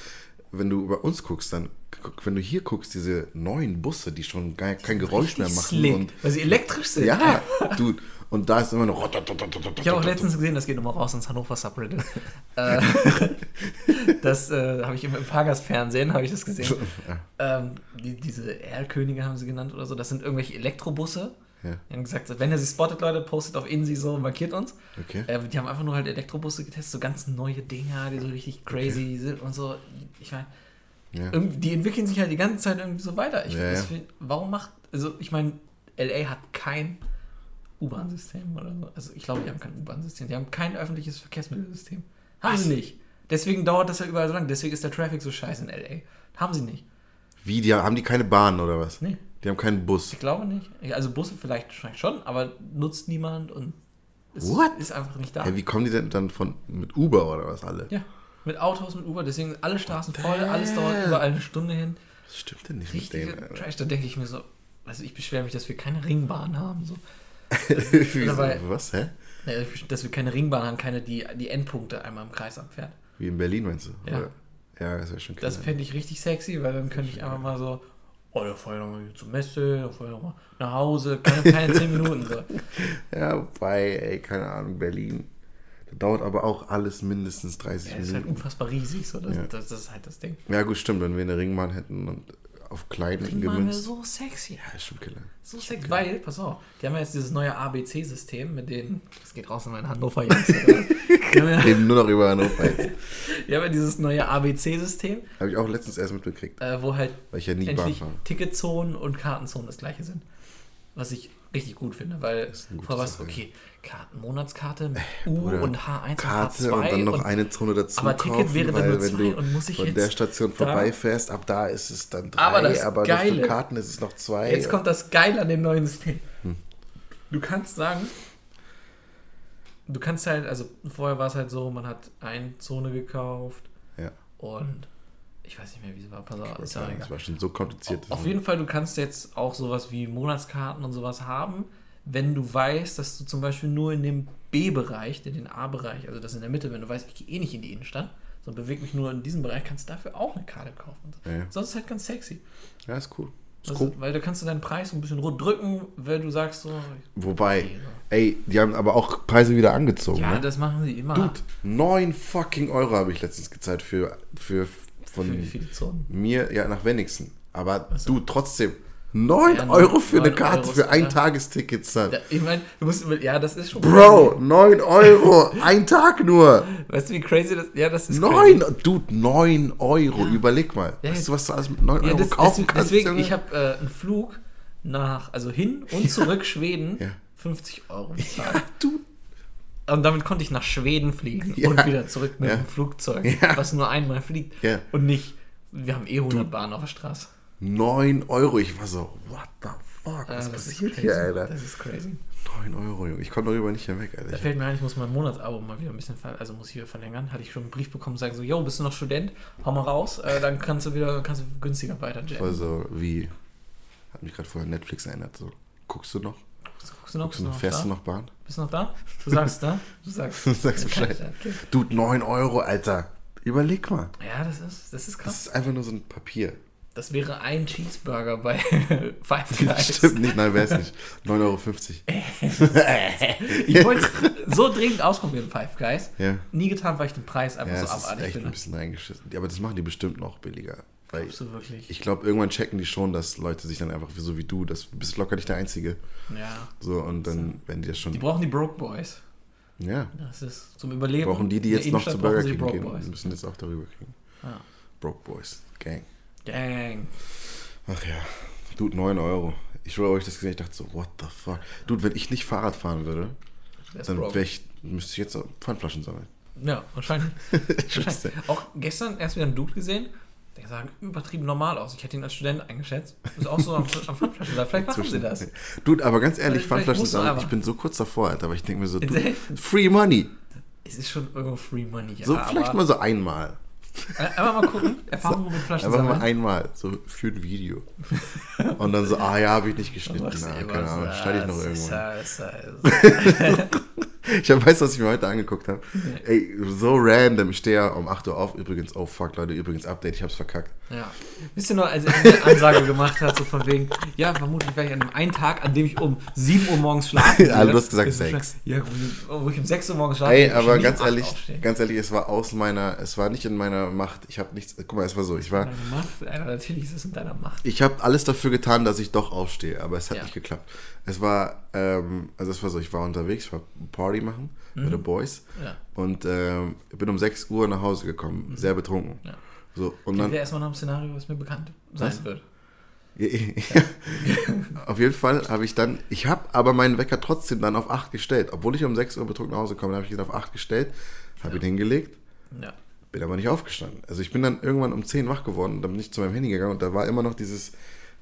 wenn du bei uns guckst, dann, wenn du hier guckst, diese neuen Busse, die schon gar kein Geräusch mehr machen. slick, Und, weil sie elektrisch sind. ja, du, und da ist immer noch. Ich habe auch letztens gesehen, das geht nochmal raus ins Hannover Subreddit. äh, das äh, habe ich im, im Fahrgastfernsehen, habe ich das gesehen. ähm, die, diese Erlkönige haben sie genannt oder so. Das sind irgendwelche Elektrobusse. Ja. Die haben gesagt, wenn ihr sie spottet, Leute, postet auf Insi so, markiert uns. Okay. Äh, die haben einfach nur halt Elektrobusse getestet, so ganz neue Dinger, die so richtig crazy sind und so. Ich meine, Ja. die entwickeln sich halt die ganze Zeit irgendwie so weiter. Ich, Ja, das warum macht, also ich meine, LA hat kein U-Bahn-System oder so. Also ich glaube, die haben kein U-Bahn-System. Die haben kein öffentliches Verkehrsmittelsystem. Haben Was? sie nicht. Deswegen dauert das ja überall so lange. Deswegen ist der Traffic so scheiße in LA. Haben sie nicht. Wie, die, haben die keine Bahn oder was? Nee. Die haben keinen Bus. Ich glaube nicht. Also Busse vielleicht schon, aber nutzt niemand und es What? ist einfach nicht da. Ja, wie kommen die denn dann von mit Uber oder was alle? Ja, mit Autos, mit Uber, deswegen sind alle Straßen voll, alles dauert überall eine Stunde hin. Was stimmt denn nicht Richtige mit denen? Trash, da denke ich mir so, also ich beschwere mich, dass wir keine Ringbahn haben. So. Wieso? dabei- was, hä? Dass wir keine Ringbahn haben, keine, die die Endpunkte einmal im Kreis abfährt. Wie in Berlin meinst du? Ja. Oder? Ja, das wäre schon Das klar. fände ich richtig sexy, weil dann könnte ich einfach mal so, oh, dann fahr ich nochmal zur Messe, dann fahr ich nochmal nach Hause, keine, keine 10 Minuten. So. Ja, wobei, ey, keine Ahnung, Berlin. Da dauert aber auch alles mindestens 30 Ja, das ist halt Minuten. unfassbar riesig, so. Das, Ja. das, das ist halt das Ding. Ja, gut, stimmt, wenn wir eine Ringbahn hätten und auf kleinen Ringbahn wäre gemünzt. so sexy. Ja, ist schon killer. So sexy, weil, pass auf, die haben ja jetzt dieses neue ABC-System mit den, das geht raus in meinen Hannover die, haben ja, Reden nur noch über Hannover jetzt. die haben ja dieses neue ABC-System, Habe ich auch letztens erst mitbekriegt, äh, wo halt weil ich ja nie Bahn fahre. Ticketzonen und Kartenzonen das gleiche sind. Was ich richtig gut finde, weil vorher war es Sache. okay, Karten, Monatskarte, U Bruder, und H1 Karte und H2 und dann noch eine Zone dazu aber Ticket kaufen, wäre dann nur wenn zwei du und muss ich von der Station vorbeifährst, ab da ist es dann drei, Aber das aber Geile- für Karten ist es noch zwei. Jetzt kommt das Geile an dem neuen System. Hm. Du kannst sagen, du kannst halt, also vorher war es halt so, man hat eine Zone gekauft Ja. und ich weiß nicht mehr, wie es war. Pass auf, ist ja Das war schon so kompliziert. Auf jeden Fall, du kannst jetzt auch sowas wie Monatskarten und sowas haben, wenn du weißt, dass du zum Beispiel nur in dem B-Bereich, in den A-Bereich, also das in der Mitte, wenn du weißt, ich gehe eh nicht in die Innenstadt, sondern bewege mich nur in diesem Bereich, kannst du dafür auch eine Karte kaufen. Ja. Sonst ist halt ganz sexy. ja, ist cool. Also, weil da kannst du deinen Preis ein bisschen rund drücken, wenn du sagst so. Wobei, ey, die haben aber auch Preise wieder angezogen. Ja, ne? das machen sie immer. Dude, 9 fucking Euro habe ich letztens gezahlt für, für von Für viele Zonen. mir, ja, nach Wenigsen. Aber du, trotzdem, 9 Ja, Euro für eine 9 Karte Euro, für ein ja. Tagesticket zahlen. Ja, ich meine, du musst über, ja, das ist schon. Bro, 9 Euro, ein Tag nur. Weißt du, wie crazy das Ja, das ist 9, crazy. Dude, 9 Euro, überleg mal. Ja, weißt du, ja. was du alles mit 9 Ja, Euro das, kaufen das, kannst? deswegen, Junge? ich habe äh, einen Flug nach, also hin und zurück Schweden, Ja. 50 Euro bezahlt. du, Und damit konnte ich nach Schweden fliegen Ja. und wieder zurück mit Ja. dem Flugzeug, Ja. was nur einmal fliegt. Ja. Und nicht, wir haben eh 100 Bahnen auf der Straße. 9 Euro. Ich war so, what the fuck, Äh, was ist passiert hier, Alter? Das ist crazy. 9 Euro, Junge. Ich komme darüber nicht hinweg, Alter. Da fällt mir ein, ich muss mein Monatsabo mal wieder ein bisschen, also muss ich wieder verlängern. Hatte ich schon einen Brief bekommen, sagen so, yo, bist du noch Student? Hau mal raus, äh, dann kannst du wieder, kannst du günstiger weiter jammen. so, wie, hat mich gerade vorher Netflix erinnert, so, guckst du noch? Guckst du noch? Guckst du noch? Fährst da? du noch Bahn? Bist du noch da? Du sagst da? Du sagst. Du sagst Bescheid. Okay. Dude, 9 Euro, Alter. Überleg mal. Ja, das ist, das ist krass. Das ist einfach nur so ein Papier. Das wäre ein Cheeseburger bei Five Guys. Stimmt nicht, nein, wäre es nicht. 9,50 Euro. Ich wollte es so dringend ausprobieren, Five Guys. Ja. Nie getan, weil ich den Preis einfach Ja, so abartig echt ein finde. bisschen reingeschissen. Aber das machen die bestimmt noch billiger. Weil Glaubst du wirklich? ich glaube, irgendwann checken die schon, dass Leute sich dann einfach so wie du, das du bist locker nicht der Einzige. ja. So, und dann werden die das schon. Die brauchen die Broke Boys. ja. Das ist zum Überleben. Brauchen die, die jetzt noch zu Burger King gehen, Boys. müssen jetzt auch darüber kriegen. Ja. Broke Boys. Gang. Gang. Ach ja. Dude, 9 Euro. Ich schwöre euch das gesehen, ich dachte so, what the fuck. Dude, wenn ich nicht Fahrrad fahren würde, ist dann ich, müsste ich jetzt Pfandflaschen sammeln. Ja, wahrscheinlich. Wahrscheinlich. Auch gestern erst wieder einen Dude gesehen, der sah übertrieben normal aus. Ich hätte ihn als Student eingeschätzt. Ist auch so am, am Pfandflaschen. Vielleicht machen sie das. Dude, aber ganz ehrlich, Vielleicht Pfandflaschen sammeln, ich bin so kurz davor, Alter, aber ich denke mir so, dude, free money. Es ist schon irgendwo Free Money. Ja, So, vielleicht aber mal so einmal. Einfach mal gucken. Erfahrung mit Flaschen Einfach mal einmal, so für ein Video. Und dann so, ah ja, habe ich nicht geschnitten. Na, keine Ahnung, schneide ich noch was- Ich du, was ich mir heute angeguckt habe? Ey, so random. Ich stehe ja um 8 Uhr auf. Übrigens, oh fuck, Leute, übrigens Update, ich hab's verkackt. Ja. Wisst ihr noch, als er eine Ansage gemacht hat, so von wegen, ja, vermutlich werde ich an dem einen Tag, an dem ich um 7 Uhr morgens schlafen Ja, du hast gesagt ist es sechs. schon- Ja, wo ich um 6 Uhr morgens schlafe. Ey, aber ganz ehrlich, aufstehen. ganz ehrlich, es war aus meiner, es war nicht in meiner Macht. Ich habe nichts, guck mal, es war so, ich war, Deine Macht, Alter, natürlich ist es in deiner Macht. ich habe alles dafür getan, dass ich doch aufstehe, aber es hat Ja. nicht geklappt. Es war, ähm, also es war so, ich war unterwegs, ich war Party machen mit den Boys Ja. und ähm, bin um 6 Uhr nach Hause gekommen, sehr betrunken. Ja. So, und Dann erstmal noch ein Szenario, was mir bekannt sein Was? wird. auf jeden Fall habe ich dann, ich habe aber meinen Wecker trotzdem dann auf 8 gestellt. Obwohl ich um 6 Uhr betrunken nach Hause komme, habe ich ihn auf 8 gestellt, habe ihn hingelegt, Ja. bin aber nicht aufgestanden. Also ich bin dann irgendwann um 10 wach geworden, dann bin ich zu meinem Handy gegangen und da war immer noch dieses,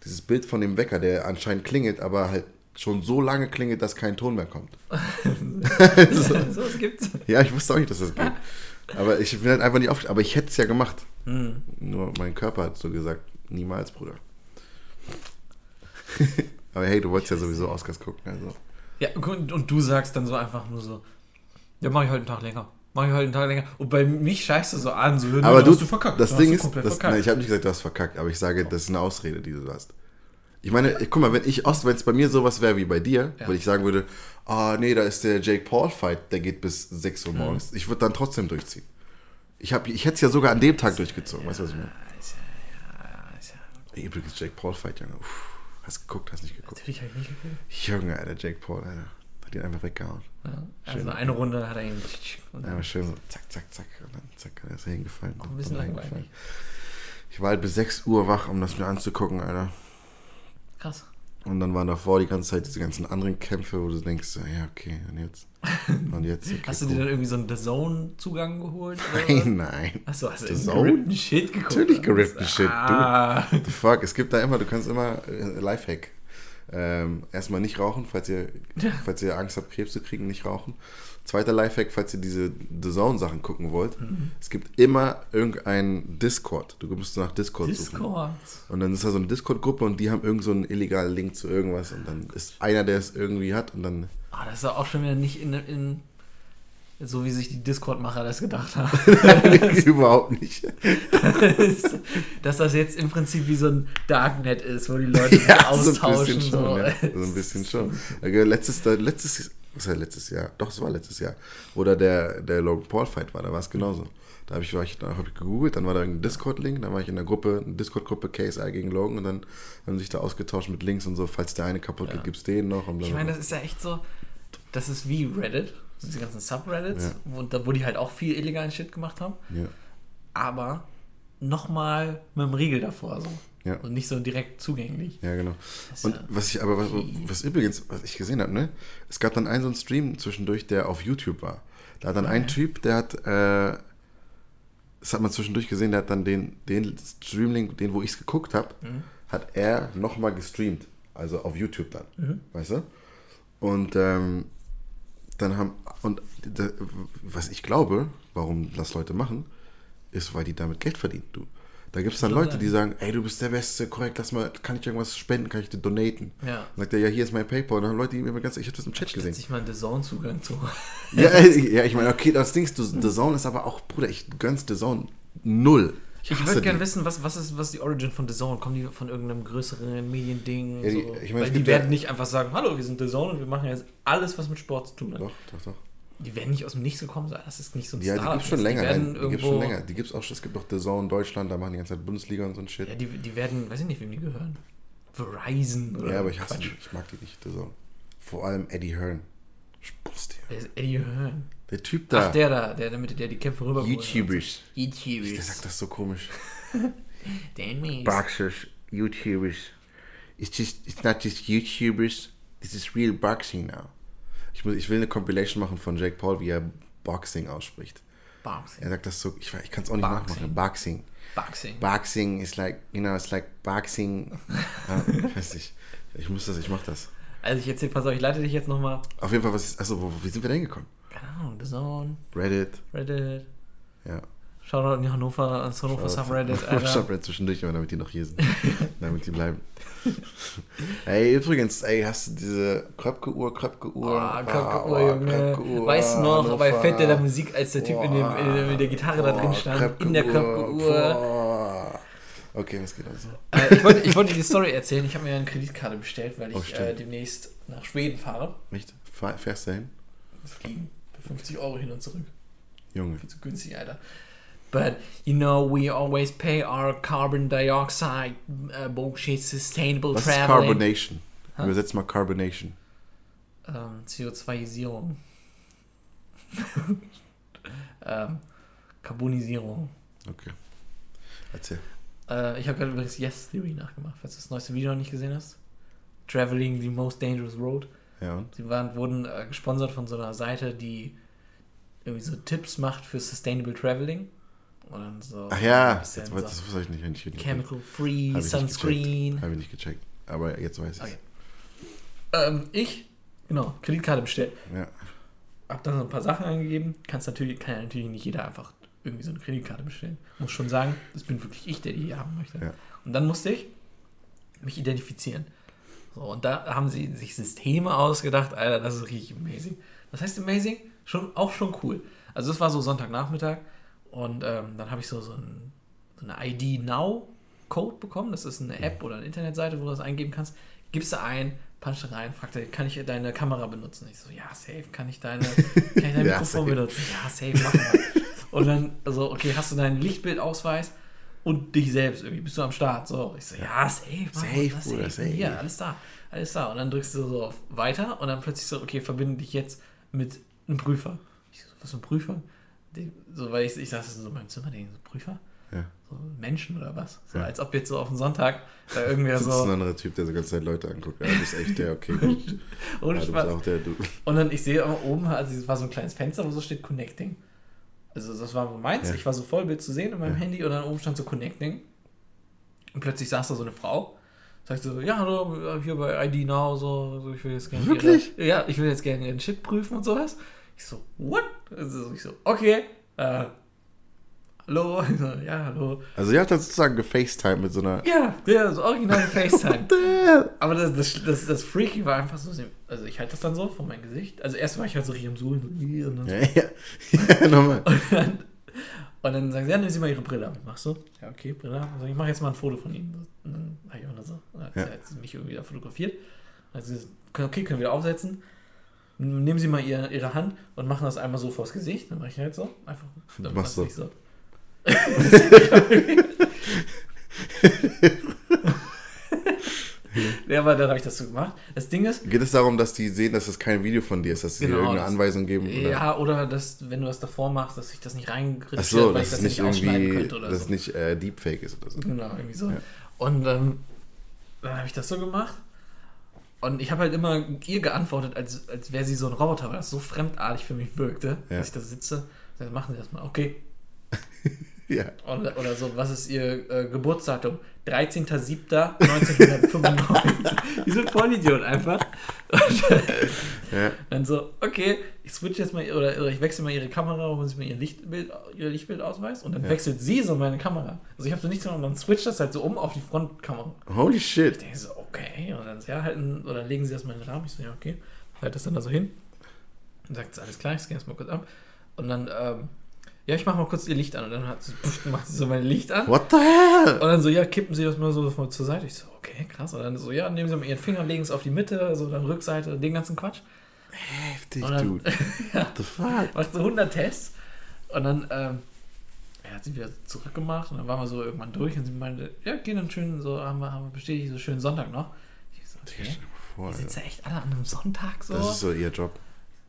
dieses Bild von dem Wecker, der anscheinend klingelt, aber halt schon so lange klingelt, dass kein Ton mehr kommt. so, es gibt's. Ja, ich wusste auch nicht, dass das geht. Aber ich bin halt einfach nicht aufgestanden. Aber ich hätte es ja gemacht. Hm. Nur mein Körper hat so gesagt, niemals, Bruder. aber hey, du wolltest ja sowieso Oscars gucken, also. Ja, und, und du sagst dann so einfach nur so, ja, mach ich heute einen Tag länger. Mach ich heute einen Tag länger. Und bei mich scheißt du so an, so, Aber du, hast du verkackt. das da Ding ist, das, verkackt. nein, ich habe nicht gesagt, du hast verkackt, aber ich sage, das ist eine Ausrede, die du hast. Ich meine, guck mal, wenn ich Ost, wenn es bei mir sowas wäre wie bei dir, Ja. weil ich sagen würde, ah nee, da ist der Jake Paul Fight, der geht bis 6 Mhm. Uhr morgens. Ich würde dann trotzdem durchziehen. Ich, hab, ich hätte es ja sogar an dem Tag durchgezogen, weißt du, was ich meine? Ja, ja, ja, Übrigens, Jake Paul Fight, Junge. Uff, hast geguckt, hast nicht geguckt. natürlich habe ich nicht gefühlt. Junge, Alter, Jake Paul, Alter. Hat ihn einfach weggehauen. Ja, also eine Runde hat er ihn. Und dann, Einmal schön so, zack, zack, zack. Und dann zack, er ist er hingefallen. Auch ein bisschen langweilig. Ich war halt bis 6 Uhr wach, um das mir anzugucken, Alter. Krass. Und dann waren davor die ganze Zeit diese ganzen anderen Kämpfe, wo du denkst, ja, okay, und jetzt? Und jetzt? Okay, Hast du dir dann irgendwie so einen The Zone-Zugang geholt? Nein, nein. Achso, hast du The den Zone? gerippten Shit geguckt? Natürlich gerippten Shit, du. ah. The fuck, es gibt da immer, du kannst immer, äh, Lifehack. Ähm, erstmal nicht rauchen, falls ihr, falls ihr Angst habt, Krebs zu kriegen, nicht rauchen. Zweiter Lifehack, falls ihr diese The Zone-Sachen gucken wollt. Mhm. Es gibt immer irgendein Discord. Du musst nach Discord, suchen. Discord. Und dann ist da so eine Discord-Gruppe und die haben irgend so einen illegalen Link zu irgendwas und dann ist einer, der es irgendwie hat und dann Ah, das ist auch schon wieder nicht in, in so wie sich die Discord-Macher das gedacht haben. Überhaupt nicht. Dass das jetzt im Prinzip wie so ein Darknet ist, wo die Leute sich austauschen. So so. ein bisschen schon. Ja. So ein bisschen schon. Letztes, letztes, was war letztes Jahr? Doch, es war letztes Jahr. Da der, der Logan Paul-Fight war, da war es genauso. Da habe ich, war ich, da hab ich gegoogelt, dann war da ein Discord-Link, dann war ich in der Gruppe, eine Discord-Gruppe KSI gegen Logan und dann haben sich da ausgetauscht mit Links und so, falls der eine kaputt geht, gibt es den noch. Und ich meine, das ist ja echt so, das ist wie Reddit, diese ganzen Subreddits, ja. wo, wo die halt auch viel illegalen Shit gemacht haben. Ja. Aber nochmal mit dem Riegel davor so. Ja. Und nicht so direkt zugänglich. Ja, genau. Und was ich aber, was, was übrigens, was ich gesehen habe, ne, es gab dann einen so einen Stream zwischendurch, der auf YouTube war. Da hat dann okay. ein Typ, der hat, äh, das hat man zwischendurch gesehen, der hat dann den, den Streamlink, den, wo ich es geguckt habe, mhm. hat er nochmal gestreamt. Also auf YouTube dann. Mhm. Weißt du? Und ähm, dann haben, und was ich glaube, warum das Leute machen, ist, weil die damit Geld verdienen. Du. Da gibt es dann Leute, die sagen, ey, du bist der Beste, korrekt, lass mal, kann ich irgendwas spenden, kann ich dir donaten? Ja. Dann sagt er, ja, hier ist mein Paypal. Und dann haben Leute die mir ganz, ich habe das im Chat gesehen. sich mal einen The-Zone-Zugang zu. ja, ja, ich meine, okay, das Ding ist, The Zone ist aber auch, Bruder, ich gönn's The Zone null. Ich, ich würde gerne wissen, was, was, ist, was ist die Origin von The Zone? Kommen die von irgendeinem größeren Mediending? Ja, die, so? ich mein, Weil die werden ja nicht einfach sagen, hallo, wir sind The Zone und wir machen jetzt alles, was mit Sport zu tun hat. Doch, doch, doch. Die werden nicht aus dem Nichts gekommen sein. Das ist nicht so ein Ja, die gibt es schon länger. Die, Nein, die gibt's schon länger. Die gibt's auch Es gibt auch The Zone Deutschland, da machen die ganze Zeit Bundesliga und so ein Shit. Ja, die, die werden, weiß ich nicht, wem die gehören. Verizon oder Ja, aber ich hasse die. Ich mag die nicht, The Zone. Vor allem Eddie Hearn. Dir. Wer ist Eddie Hearn? Der Typ da. Ach, der da, der, der, der die Kämpfe rüber YouTubers. YouTubers. Der sagt das so komisch. Dan. Boxers, YouTubers. It's just, it's not just YouTubers. This is real boxing now. Ich, muss, ich will eine Compilation machen von Jake Paul, wie er Boxing ausspricht. Boxing. Er sagt das so, ich, ich kann es auch nicht boxing. nachmachen. Boxing. Boxing. Boxing is like, you know, it's like boxing. ja, ich weiß nicht. Ich muss das, ich mach das. Also ich erzähl, pass auf, ich leite dich jetzt nochmal. Auf jeden Fall, was ist, achso, wo, wie sind wir da hingekommen? Keine Ahnung, The Zone. Reddit. Reddit. Ja. Shoutout in Hannover, ans Hannover Subreddit, Alter. Subreddit zwischendurch, aber damit die noch hier sind. damit die bleiben. ey, übrigens, ey, hast du diese Kröpke-Uhr, Kröpke-Uhr? Ah, Kröpke-Uhr, oh, Junge. Kröpke weißt du noch, bei Fett der Musik, als der Typ oh, in, dem, in, mit der Gitarre oh, da drin stand, in der Kröpke-Uhr. Okay, was geht also? Äh, ich, wollte, ich wollte die Story erzählen. Ich habe mir eine Kreditkarte bestellt, weil ich oh, äh, demnächst nach Schweden fahre. Nicht? Fährst du hin? Fliegen. Für 50 Euro hin und zurück. Junge. Viel zu günstig, Alter. But you know, we always pay our carbon dioxide uh, bullshit sustainable Was traveling. Carbonation? Huh? Übersetzt mal Carbonation. Ähm, CO2-Isierung. ähm, Carbonisierung. Okay. Erzähl. Äh, ich habe gerade übrigens Yes Theory nachgemacht, falls du das neueste Video noch nicht gesehen hast. Traveling the Most Dangerous Road. Ja, und? Sie waren, wurden äh, gesponsert von so einer Seite, die irgendwie so Tipps macht für Sustainable Traveling. Und so Ach ja, jetzt, das, das wusste ich nicht. Wenn ich Chemical Free, Hab Sunscreen. Habe ich nicht gecheckt. Aber jetzt weiß ich okay. ähm, Ich, genau, Kreditkarte bestellt. Ja. Hab dann so ein paar Sachen angegeben. Kannst natürlich, kann ja natürlich nicht jeder einfach irgendwie so eine Kreditkarte bestellen. Muss schon sagen, das bin wirklich ich, der die haben möchte. Ja. Und dann musste ich mich identifizieren. So, und da haben sie sich Systeme ausgedacht, Alter, das ist richtig amazing. Was heißt amazing? Schon, auch schon cool. Also das war so Sonntagnachmittag und ähm, dann habe ich so, so, ein, so eine ID Now Code bekommen. Das ist eine App oder eine Internetseite, wo du das eingeben kannst. Gibst du ein, punch rein, fragt er, kann ich deine Kamera benutzen? Ich so, ja, safe, kann ich deine, kann ich dein ja, Mikrofon safe. benutzen? Ja, safe, mach mal. und dann, also, okay, hast du deinen Lichtbildausweis und dich selbst irgendwie, bist du am Start? So, ich so, ja, safe, mach safe, mal, safe. safe. Ja, alles da, alles da. Und dann drückst du so auf weiter und dann plötzlich so, okay, verbinde dich jetzt mit einem Prüfer. Ich so, was für ein Prüfer? So, weil ich, ich saß so in meinem Zimmer, denke so, Prüfer? Ja. So Menschen oder was? So, ja. als ob jetzt so auf dem Sonntag da irgendwer so. Das ist ein anderer Typ, der so ganze Zeit Leute anguckt. Ja, du bist echt der, okay, gut. Ohne ja, Spaß. Auch der, du. Und dann, ich sehe oben, also es war so ein kleines Fenster, wo so steht Connecting. Also das war meins. Ja. Ich war so Vollbild zu sehen in meinem. Handy und dann oben stand so Connecting. Und plötzlich saß da so eine Frau. Sagt so, ja, hallo, hier bei ID Now, so, so ich will jetzt gerne. Wirklich? Ihre, ja, ich will jetzt gerne ihren Shit prüfen und sowas. Ich so, what? Also ich so, okay, äh, hallo? Ich so, ja, hallo. Also ihr habt dann sozusagen gefacetime mit so einer. Ja, ja, so original FaceTime. Aber das, das, das, das Freaky war einfach so, also ich halte das dann so vor mein Gesicht. Also erst war ich halt so richtig am Suchen, so, und dann, so. Ja, ja. ja nochmal. Und dann, und dann sagen sie, ja, nehmen Sie mal Ihre Brille ab. Machst du? Ja, okay, Brille ab. Sag ich, ich mache jetzt mal ein Foto von Ihnen. Und dann habe ich auch noch so. Dann hat Ja. sie- hat sie mich irgendwie da fotografiert. Gesagt, okay, können wir wieder aufsetzen. Nehmen Sie mal ihr, Ihre Hand und machen das einmal so vors Gesicht. Dann mache ich halt so. Einfach. Dann machst mach's du. so. ja, aber dann habe ich das so gemacht. Das Ding ist, Geht es darum, dass die sehen, dass das kein Video von dir ist, dass sie dir Genau, irgendeine das- Anweisung geben? Oder? ja, oder dass, wenn du das davor machst, dass ich das nicht reingriff, Ach so, weil dass ich das nicht irgendwie, könnte oder dass so. es nicht äh, Deepfake ist oder so. Genau, irgendwie so. Ja. Und ähm, dann habe ich das so gemacht. Und ich habe halt immer ihr geantwortet, als, als wäre sie so ein Roboter, weil das so fremdartig für mich wirkte, Ja. dass ich da sitze. Dann machen sie das mal, okay. Ja. Oder, oder so, was ist ihr äh, Geburtsdatum? 13.07.1995. die sind voll Idiot einfach. Und ja. dann so, okay, ich switch jetzt mal, oder, oder ich wechsle mal ihre Kamera, holen sie mir ihr Lichtbild, ihr Lichtbildausweis und dann Ja. wechselt sie so meine Kamera. Also ich habe so nichts und dann switcht das halt so um auf die Frontkamera. Holy shit. Ich denke so, okay. Und dann ja, halten, oder legen sie das mal in den Rahmen. Ich so, ja, okay. Halt das dann da so hin. Und sagt alles klar, ich scanne das mal kurz ab. Und dann, ähm, ja, ich mach mal kurz ihr Licht an. Und dann hat sie, pff, macht sie so mein Licht an. What the hell? Und dann so, ja, kippen sie das mal so von zur Seite. Ich so, okay, krass. Und dann so, ja, nehmen sie mal ihren Finger, legen es auf die Mitte, so dann Rückseite, den ganzen Quatsch. Heftig, dann- dude. What the fuck? Macht so 100 Tests. Und dann, ähm, er hat sie wieder zurückgemacht und dann waren wir so irgendwann durch und sie meinte, ja, gehen dann schön, so haben wir, haben wir bestätigt, so schönen Sonntag noch. Ich so, okay. vor, Die sitzen ja echt alle an einem Sonntag so. Das ist so ihr Job.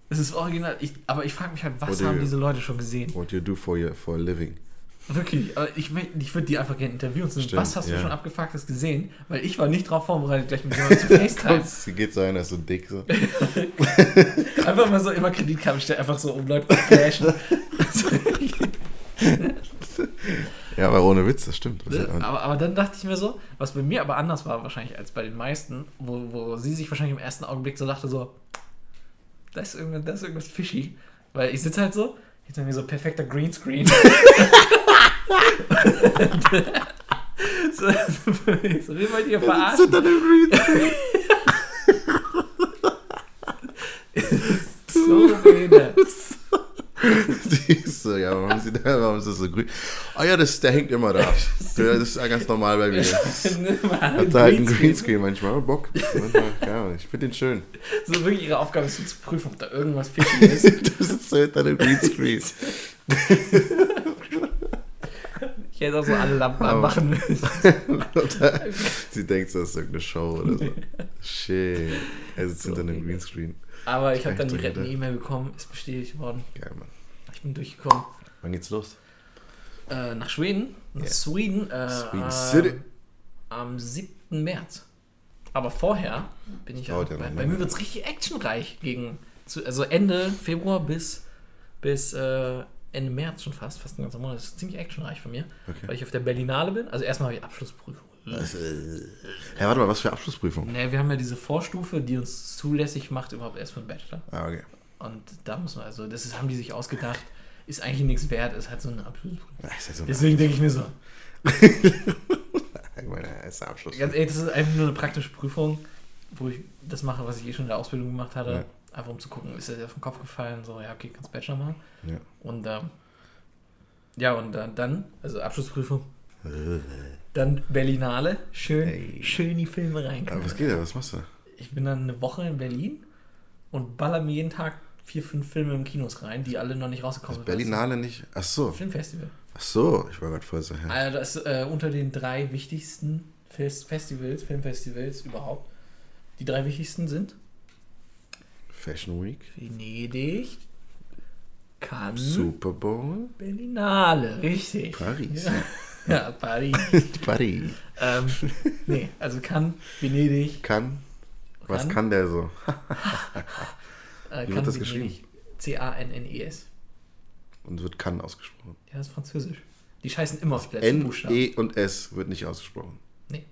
Es ist original. Ich, aber ich frage mich halt, was Oder- haben diese Leute schon gesehen? What you do for, your, for a living. Wirklich. Aber ich, ich würde die einfach gerne interviewen. und sagen, Stimmt, was hast ja. du schon abgefucktes gesehen? Weil ich war nicht drauf vorbereitet, gleich mit jemandem zu FaceTime. Sie geht so ein, ist so dick. So. einfach mal so immer Kreditkarten stellen, einfach so, um Leute zu flashen. Ja, aber ohne Witz, das stimmt. Ne? aber, aber dann dachte ich mir so, was bei mir aber anders war wahrscheinlich als bei den meisten, wo, wo sie sich wahrscheinlich im ersten Augenblick so dachte so, das ist irgendwas, das ist irgendwas fishy. Weil ich sitze halt so, jetzt haben wir so perfekter Greenscreen. so, so, wie wollt ihr verarschen? dann im Greenscreen. So behindert. Sie ist so, ja, warum haben sie da, warum ist das so grün? Ah ja, das, der hängt immer da. Das ist ja ganz normal bei mir. Das hat einen halt einen Greenscreen. Manchmal. aber Bock. Manchmal, ja, ich finde den schön. So wirklich ihre Aufgabe ist zu prüfen, ob da irgendwas ist. Du sitzt so hinter dem Greenscreen. Ich hätte auch so alle Lampen Aber- anmachen müssen. Sie denkt, das ist irgendeine Show oder so. Shit. Er sitzt hinter einem Greenscreen. Aber ich habe dann die rettende E-Mail bekommen, ist bestätigt worden. Geil, Mann. Ich bin durchgekommen. Wann geht's los? Äh, nach Schweden. Nach Ja. Sweden. Äh, Sweden City. Am 7. März. Aber vorher bin ich ja. Bei, bei mir wird es richtig actionreich gegen. Zu, also Ende Februar bis, bis äh, Ende März schon fast. Fast ein ganzer Monat. Das ist ziemlich actionreich von mir. Okay. Weil ich auf der Berlinale bin. Also erstmal habe ich Abschlussprüfung. Was, äh, Hä, warte mal, was für Abschlussprüfung? Ne, wir haben ja diese Vorstufe, die uns zulässig macht, überhaupt erst für den Bachelor. Ah, okay. Und da muss man, also das ist, haben die sich ausgedacht, ist eigentlich nichts wert, ist halt so eine Abschlussprüfung. Ja, ist ja so Deswegen denke ich mir so, ich meine, er ist Abschluss. ganz ehrlich, das ist einfach nur eine praktische Prüfung, wo ich das mache, was ich eh schon in der Ausbildung gemacht hatte. Ja. Einfach um zu gucken, ist das auf den Kopf gefallen, so, ja, okay, kannst Bachelor machen. Ja. Und ähm, ja, und dann, dann, also Abschlussprüfung, dann Berlinale, schön, Ey. schön die Filme rein. Aber was geht da? Was machst du? Ich bin dann eine Woche in Berlin und baller mir jeden Tag vier, fünf Filme im Kinos rein, die alle noch nicht rausgekommen Ist Berlinale nicht? Ach so. Filmfestival. Ach so. Ich war gerade voll so. Ja. Also das ist äh, unter den drei wichtigsten Fest Festivals, Filmfestivals überhaupt. Die drei wichtigsten sind Fashion Week. Venedig, Cannes, Super Bowl. Berlinale, richtig. Paris. Ja, ja Paris. Paris. ähm, nee, also Cannes, Venedig, Kann. Was Kann? kann der so? äh, Wie wird das geschrieben? C-A-N-N-E-S. Und wird kann ausgesprochen. Ja, das ist französisch. Die scheißen immer auf letzten N, Buchstaben. E und S wird nicht ausgesprochen. Nee.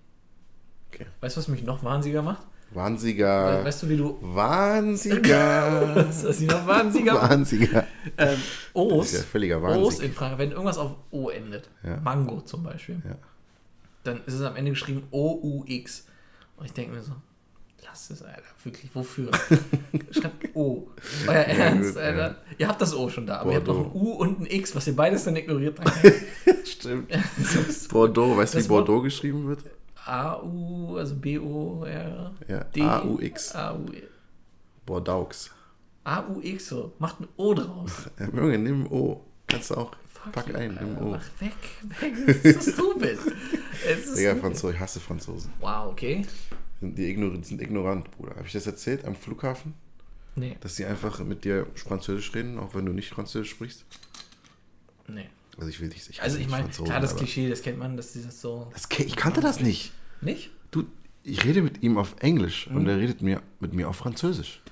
Okay. Weißt du, was mich noch wahnsinniger macht? Wahnsiger. Weißt du, wie du. Wahnsiger. Was ist noch Wahnsiger? Wahnsiger. Ähm, O's. Das ist ja völliger O's Wahnsinn. in Frankreich, wenn irgendwas auf O endet, Ja. Mango zum Beispiel, Ja. dann ist es am Ende geschrieben O-U-X. Und ich denke mir so, lass es, Alter, wirklich, wofür? Schreibt O. Euer Ernst, gut, Alter. ja. Ihr habt das O schon da, aber ihr habt noch ein Bordeaux. U und ein X, was ihr beides dann ignoriert. Stimmt. Bordeaux, weißt du, wie Bordeaux geschrieben wird? A-U, also B-O-R. Ja, A-U-X. A-U- Bordeaux. A-U-X, so. Macht ein O draus. Ja, Junge, nimm O. Kannst du auch. Fuck Pack you, ein, nimm. O. Mach weg, weg. Das ist du bist. Es ist Digga, stupid. Franzosen, ich hasse Franzosen. Wow, okay. Sind Die ignor sind ignorant, Bruder. Habe ich das erzählt am Flughafen? Nee, Dass sie einfach mit dir Französisch reden, auch wenn du nicht Französisch sprichst? nee. Also ich will nicht. Ich hasse Also ich meine, klar, das Klischee, das kennt man, dass dieses so... Das, ich kannte das nicht. Nicht? Du, ich rede mit ihm auf Englisch Mhm. und er redet mir, mit mir auf Französisch.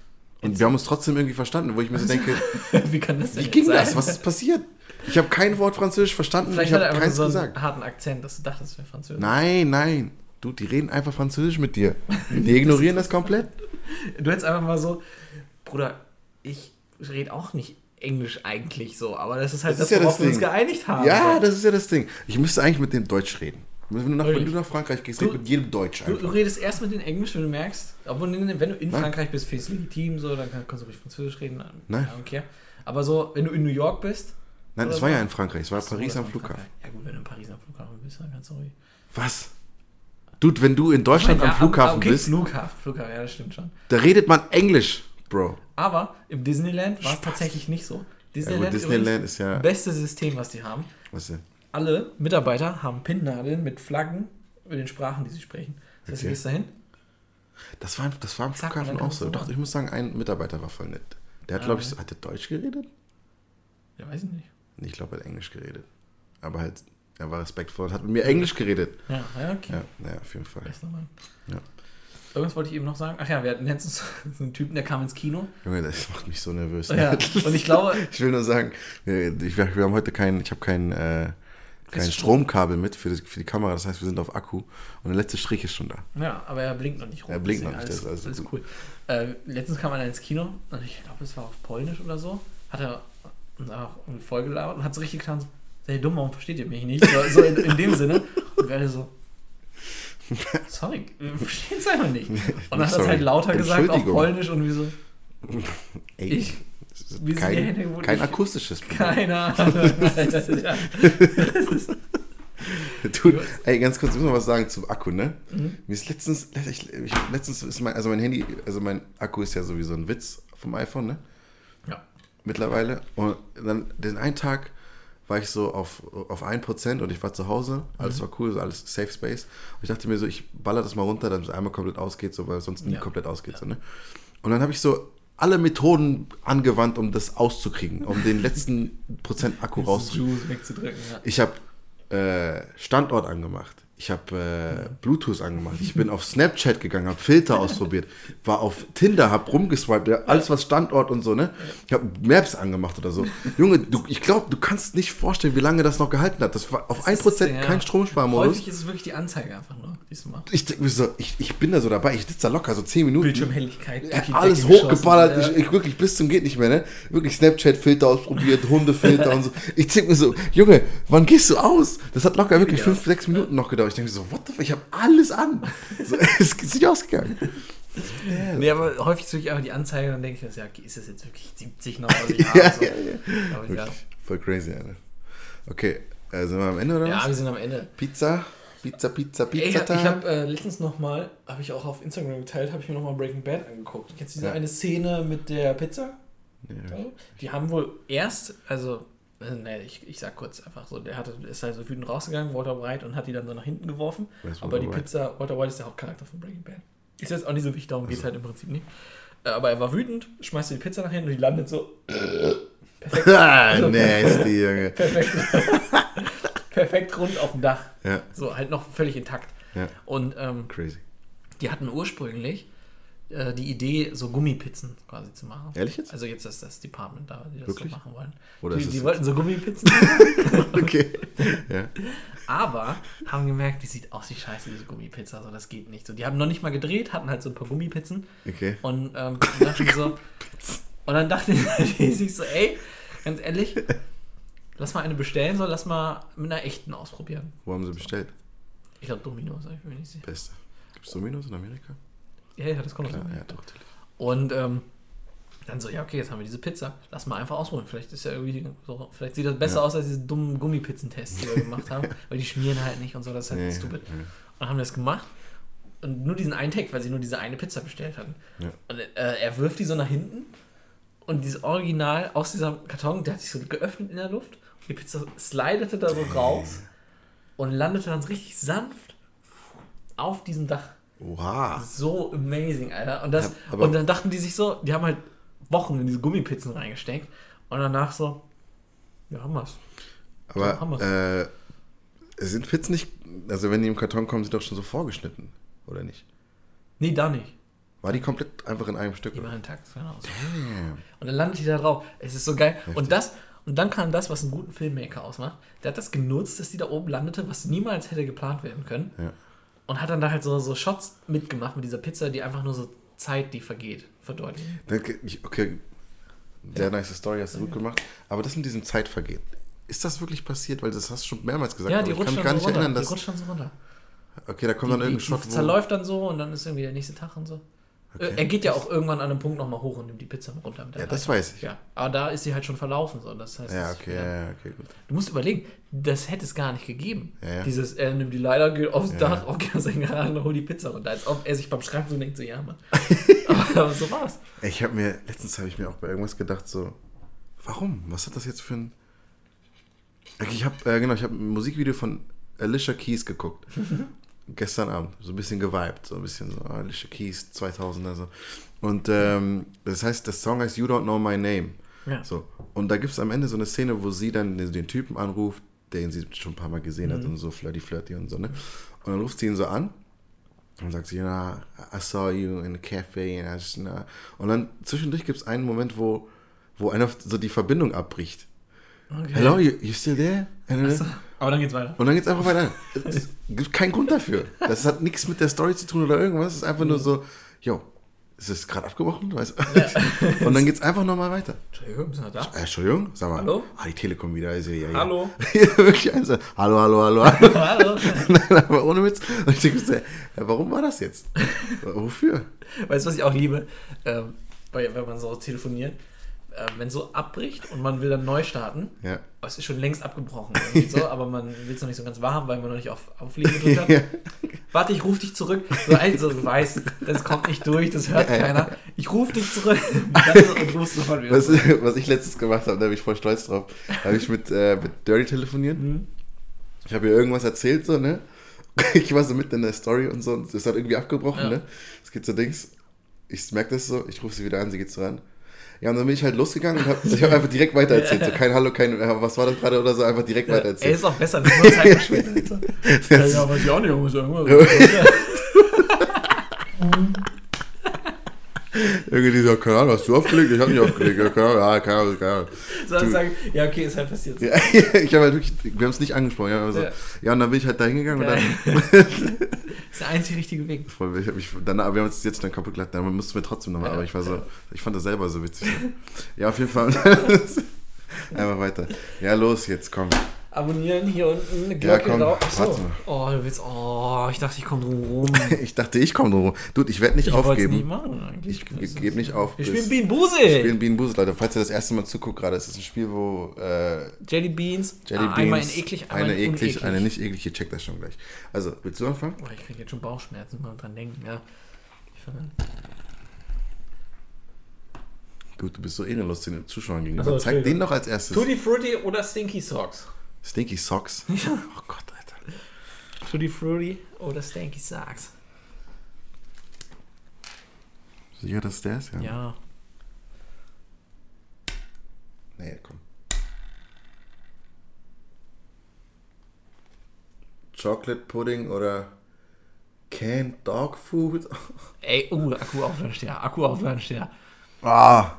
Und wir haben uns trotzdem irgendwie verstanden, wo ich mir so denke, Wie kann das denn wie ging sein? das? Was ist passiert? Ich habe kein Wort Französisch verstanden, Vielleicht ich hat er einfach so einen gesagt. harten Akzent, dass du dachtest, es wäre Französisch. Nein, nein. Du, die reden einfach Französisch mit dir. Die ignorieren das komplett. Du hättest einfach mal so, Bruder, ich rede auch nicht Englisch eigentlich so, aber das ist halt Das das, ist ja worauf das wir uns geeinigt haben. Ja, das ist ja das Ding. Ich müsste eigentlich mit dem Deutsch reden. Wenn du nach, wenn du nach Frankreich gehst, Du- mit jedem Deutsch Du, du einfach. redest erst mit den Englisch, wenn du merkst, obwohl wenn du in Nein. Frankreich bist, finde ich es legitim, so, dann kann- kannst du ruhig Französisch reden. Nein. Okay. Aber so, wenn du in New York bist. Nein, das war so- ja in Frankreich. Es war Ach Paris das am Flughafen. Ja gut, wenn du in Paris am Flughafen bist, dann kannst du ruhig. Was? Dude, wenn du in Deutschland Ja, am Flughafen okay, bist, Flughafen, Flughafen, ja, das stimmt schon. da redet man Englisch, Bro. Aber im Disneyland war es tatsächlich nicht so. Ja, Disneyland, gut, Disneyland ist ja. beste System, was die haben. Was denn? Alle Mitarbeiter haben Pinnnadeln mit Flaggen mit den Sprachen, die sie sprechen. Das heißt, du Okay. gehst dahin. Das war, das war am Zack, Flughafen auch so. du Doch, ich muss sagen, ein Mitarbeiter war voll nett. Der hat, Ah, glaube ich, ja. hat der Deutsch geredet? Ja, weiß ich nicht. Nee, Ich glaube, er hat Englisch geredet. Aber halt, er war respektvoll und hat mit mir Englisch geredet. Ja, ja okay. Ja, naja, auf jeden Fall. Ja. Irgendwas wollte ich eben noch sagen. Ach ja, wir hatten letztens so einen Typen, der kam ins Kino. Junge, das macht mich so nervös. Ja, und ich glaube, Ich will nur sagen, wir, ich, wir haben heute kein, ich habe kein, äh, kein Stromkabel mit für die, für die Kamera. Das heißt, wir sind auf Akku und der letzte Strich ist schon da. ja, aber er blinkt noch nicht rum. Er blinkt noch nicht, das Alles, ist alles, cool. Äh, letztens kam einer ins Kino und ich glaube, es war auf Polnisch oder so. Hat er uns auch vollgelabert und hat so richtig getan, so, seid ihr dumm, warum versteht ihr mich nicht? So, so in, in dem Sinne. Und wir alle so, sorry, wir verstehen es einfach nicht. Und dann hat er es Sorry. halt lauter gesagt auf. Polnisch und wir so, Ey, ich, das wie sind die Hände kein, kein Ich- akustisches Problem. keine Ahnung. Alter, ja. Du, ey, ganz kurz, ich muss noch was sagen zum Akku, ne? Mhm. Mir ist letztens, ich, ich, letztens ist mein, also mein Handy, also mein Akku ist ja sowieso ein Witz vom iPhone, ne? Ja. Mittlerweile. Und dann den einen Tag war ich so auf, auf 1% und ich war zu Hause, alles Mhm. war cool, so alles Safe Space. Und ich dachte mir so, ich baller das mal runter, damit es einmal komplett ausgeht, so, weil es sonst nie Ja. komplett ausgeht. So, ne? Und dann habe ich so alle Methoden angewandt, um das auszukriegen, um den letzten Prozent Akku rauszukriegen. Ja. Ich habe äh, Standort angemacht. Ich habe äh, Bluetooth angemacht. Ich bin auf Snapchat gegangen, habe Filter ausprobiert. War auf Tinder, habe rumgeswiped. Ja, alles was Standort und so, ne? Ich habe Maps angemacht oder so. Junge, du, ich glaube, du kannst nicht vorstellen, wie lange das noch gehalten hat. Das war auf 1% Ja. kein Stromsparmodus. Häufig ist es wirklich die Anzeige einfach nur, diesmal. Ich so, ich, ich bin da so dabei. Ich sitze da locker, so 10 Minuten. Bildschirmhelligkeit. Ja, alles hochgeballert, ja. ich, ich wirklich bis zum geht nicht mehr, ne? Wirklich Snapchat-Filter ausprobiert, Hundefilter und so. Ich denk mir so, Junge, wann gehst du aus? Das hat locker wirklich Ja. fünf, sechs Minuten noch gedauert. Ich denke so, what the fuck, ich habe alles an. So, es ist nicht ausgegangen. Nee, aber häufig sehe ich einfach die Anzeige und dann denke ich, mir so, ja, okay, ist das jetzt wirklich 70 noch, was ich Ja, habe? So. ja, ja. Aber ja. Wirklich, voll crazy, Alter. Okay, äh, sind wir am Ende oder ja, wir was? sind am Ende. Pizza, Pizza, Pizza, Ey, Pizza ich habe äh, letztens nochmal, habe ich auch auf Instagram geteilt, habe ich mir nochmal Breaking Bad angeguckt. Kennst du diese Ja. eine Szene mit der Pizza? Ja. Die haben wohl erst, also, äh, nee, ich, ich sag kurz einfach so, der hatte, ist halt so wütend rausgegangen, Walter White, und hat die dann so nach hinten geworfen. Aber die White? Pizza, Walter White ist der Hauptcharakter von Breaking Bad. Ist jetzt auch nicht so wichtig, darum geht es halt im Prinzip nicht. Äh, Aber er war wütend, schmeißt die Pizza nach hinten und die landet so. Perfekt. Ah, nasty, Junge. perfekt, perfekt rund auf dem Dach. Ja, So, halt noch völlig intakt. ja, Und ähm, crazy. die hatten ursprünglich äh, die Idee, so Gummipizzen quasi zu machen. Ehrlich jetzt? Also jetzt ist das Department da, die das Wirklich? so machen wollen. Oder die die wollten so Gummipizzen machen, Okay. ja. aber haben gemerkt, die sieht aus wie scheiße, diese Gummipizza. So, das geht nicht. So, die haben noch nicht mal gedreht, hatten halt so ein paar Gummipizzen. Okay. Und ähm, dann dachten so, und dann dachten die sich so, ey, ganz ehrlich, lass mal eine bestellen, so lass mal mit einer echten ausprobieren. Wo haben sie bestellt? Ich glaube Domino's, ich bin mir nicht sicher. Beste. Gibt es Dominos in Amerika? Ja, ja, das kommt aus Ja, doch, natürlich. Und ähm, dann so, ja, okay, jetzt haben wir diese Pizza. Lass mal einfach ausprobieren. Vielleicht ist ja irgendwie so, vielleicht sieht das besser Ja. aus als diese dummen Gummipizzentests, die wir gemacht haben, weil die schmieren halt nicht und so, das ist halt Nee, stupid. ja. Und dann haben wir das gemacht und nur diesen einen Take, weil sie nur diese eine Pizza bestellt hatten. Ja. Und äh, er wirft die so nach hinten und dieses Original aus diesem Karton, der hat sich so geöffnet in der Luft und die Pizza slidete da so raus und landete dann richtig sanft auf diesem Dach. Oha. So amazing, Alter. Und, das, Ja, aber- und dann dachten die sich so, die haben halt Wochen in diese Gummipizzen reingesteckt und danach so, ja, haben wir's. So, haben Aber äh, sind Pizzen nicht, also wenn die im Karton kommen, sind doch schon so vorgeschnitten, oder nicht? Nee, da nicht. War die komplett einfach in einem Stück? Die waren intakt, genau. So. Und dann landet die da drauf. Es ist so geil. Heftig. Und das, und dann kam das, was einen guten Filmmaker ausmacht. Der hat das genutzt, dass die da oben landete, was niemals hätte geplant werden können. Ja. Und hat dann da halt so, so Shots mitgemacht mit dieser Pizza, die einfach nur so Zeit, die vergeht, verdeutlichen. Okay, sehr nice Story, hast du gut gemacht. Aber das mit diesem Zeitvergehen, ist das wirklich passiert? Weil das hast du schon mehrmals gesagt. Ja, die ich kann rutscht dann so nicht runter. erinnern, die rutscht dann so runter. Okay, da kommt Die, dann irgendein Shot, die zerläuft dann so und dann ist irgendwie der nächste Tag und so. Okay. Er geht ja auch irgendwann an einem Punkt nochmal hoch und nimmt die Pizza runter. Mit der Ja, das Leiter. weiß ich. Ja, aber da ist sie halt schon verlaufen. So. Das heißt, Ja, okay, ja, okay, gut. Du musst überlegen, das hätte es gar nicht gegeben. Ja, ja. Dieses, er nimmt die Leiter, geht aufs Ja. Dach, auf seinen Garage und holt die Pizza runter. Als ob er sich beim Schrank so denkt, so, ja, Mann. aber, aber so war's. Ich habe mir, letztens habe ich mir auch bei irgendwas gedacht, so, warum? Was hat das jetzt für ein. Ich habe, äh, genau, ich habe ein Musikvideo von Alicia Keys geguckt. Gestern Abend. So ein bisschen geweibt. So ein bisschen so, ah, Alicia Keys 2000er so. Und ähm, das heißt, der Song heißt You Don't Know My Name. Ja. So. Und da gibt es am Ende so eine Szene, wo sie dann den, den Typen anruft, den sie schon ein paar Mal gesehen hat und so flirty flirty und so, ne? Und dann ruft sie ihn so an und sagt sie, ja, I saw you in a cafe. And I just, na. Und dann zwischendurch gibt es einen Moment, wo, wo einer so die Verbindung abbricht. Okay. Hello, you, you still there? And, Aber dann geht's weiter. und dann geht's einfach weiter. Es gibt keinen Grund dafür. Das hat nichts mit der Story zu tun oder irgendwas. Es ist einfach nur so, yo, ist es gerade abgebrochen? Weißt du? Und dann geht's einfach nochmal weiter. Entschuldigung, bist du noch da? Äh, Entschuldigung, sag mal. Hallo? Ah, die Telekom wieder. Ist ja, ja, ja. Hallo? Ja, wirklich. Also, hallo, hallo, hallo. hallo. Hallo? Nein, aber ohne Witz. Und ich denke, ja, warum war das jetzt? Wofür? Weißt du, was ich auch liebe? Ähm, bei, wenn man so telefoniert, äh, wenn so abbricht und man will dann neu starten, Ja. aber es ist schon längst abgebrochen, so, aber man will es noch nicht so ganz warm, weil man noch nicht auf Auflegen gedrückt hat. Ja. Warte, ich rufe dich zurück. So, also, du weißt, das kommt nicht durch, das hört Ja, keiner. Ich rufe dich zurück und rufst sofort wieder Was, was ich letztens gemacht habe, da bin ich voll stolz drauf, habe ich mit, äh, mit Dirty telefoniert. Mhm. Ich habe ihr irgendwas erzählt, so, ne? Ich war so mitten in der Story und so, und es hat irgendwie abgebrochen, ne? Es geht so Dings. Ich merke das so, ich rufe sie wieder an, sie geht so ran. Ja, und dann bin ich halt losgegangen und habe ich hab einfach direkt weitererzählt. So, kein Hallo, kein, was war das gerade oder so, einfach direkt Ey, weitererzählt. ist auch besser, das ist nur Zeit verschwendet. ja, ja, weiß ich auch nicht, muss irgendwas. Irgendwie so, keine Ahnung, hast du aufgelegt? Ich habe nicht aufgelegt. Ja, keine Ahnung, ja, keine Ahnung, keine Ahnung. Sondern sagen, ja, okay, ist halt passiert. Ja, ich habe halt wirklich, wir haben es nicht angesprochen. Ja, also, Ja. ja. und dann bin ich halt da hingegangen und dann, Das ist der einzig richtige Weg. voll, ich hab mich, dann, wir haben uns jetzt dann kaputt gelacht, dann mussten wir trotzdem nochmal, Ja. aber ich war so, ich fand das selber so witzig. Ja, auf jeden Fall. Einfach weiter. Ja, los, jetzt komm. Abonnieren hier unten, eine Ja, Glocke komm, drauf. Achso. warte. Oh, du willst, oh, ich dachte, ich komme drum rum. Ich dachte, ich komme drum. Dude, ich werde nicht Ich aufgeben. nicht machen eigentlich. Ich gebe nicht auf. Wir spielen Bean Buse. Wir spielen Bean Boozled, Leute. Falls ihr das erste Mal zuguckt gerade, es ist ein Spiel, wo äh, Jelly Beans. Jelly ah, Beans, einmal in eklig, einmal eine in eklig, uneklig. eine nicht eklig, ihr checkt das schon gleich. Also, willst du anfangen? Oh, ich kriege jetzt schon Bauchschmerzen, mal dran denken, ja. Ich fange an. Du, bist so ehrenlos den Zuschauern gegenüber. Ach so, Zeig den doch als erstes. Tutti Frutti oder Stinky Socks? Stinky Socks. Oh Gott, Alter. Tutti Frutti oder Stinky Socks? Sicher, dass der ist? Ja. Ja. Nee, komm. Chocolate Pudding oder Canned Dog Food. Ey, uh, Akku aufladen. Akku aufladen. Ah.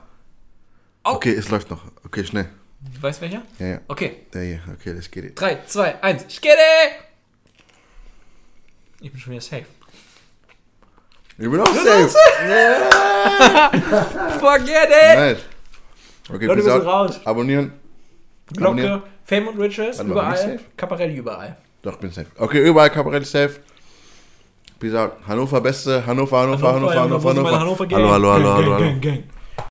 Au. Okay, es läuft noch. Okay, schnell. Du weißt welcher? Ja, ja. Okay. Der hier. Okay, let's get it. 3, 2, 1. Skitty! Ich bin schon wieder safe. Ich bin auch safe. Forget it! Nice. Okay, Leute, wir sind raus. Abonnieren. Glocke, Fame und Riches, Warte ich überall. Caparelli überall. Doch, bin safe. Okay, überall Kabarett safe. Peace out. Hannover Beste. Hannover, Hannover, Hannover, Hannover, wo sind meine Hannover. Gang? Hallo, hallo, hallo, Gang, hallo, gang, hallo. gang, gang.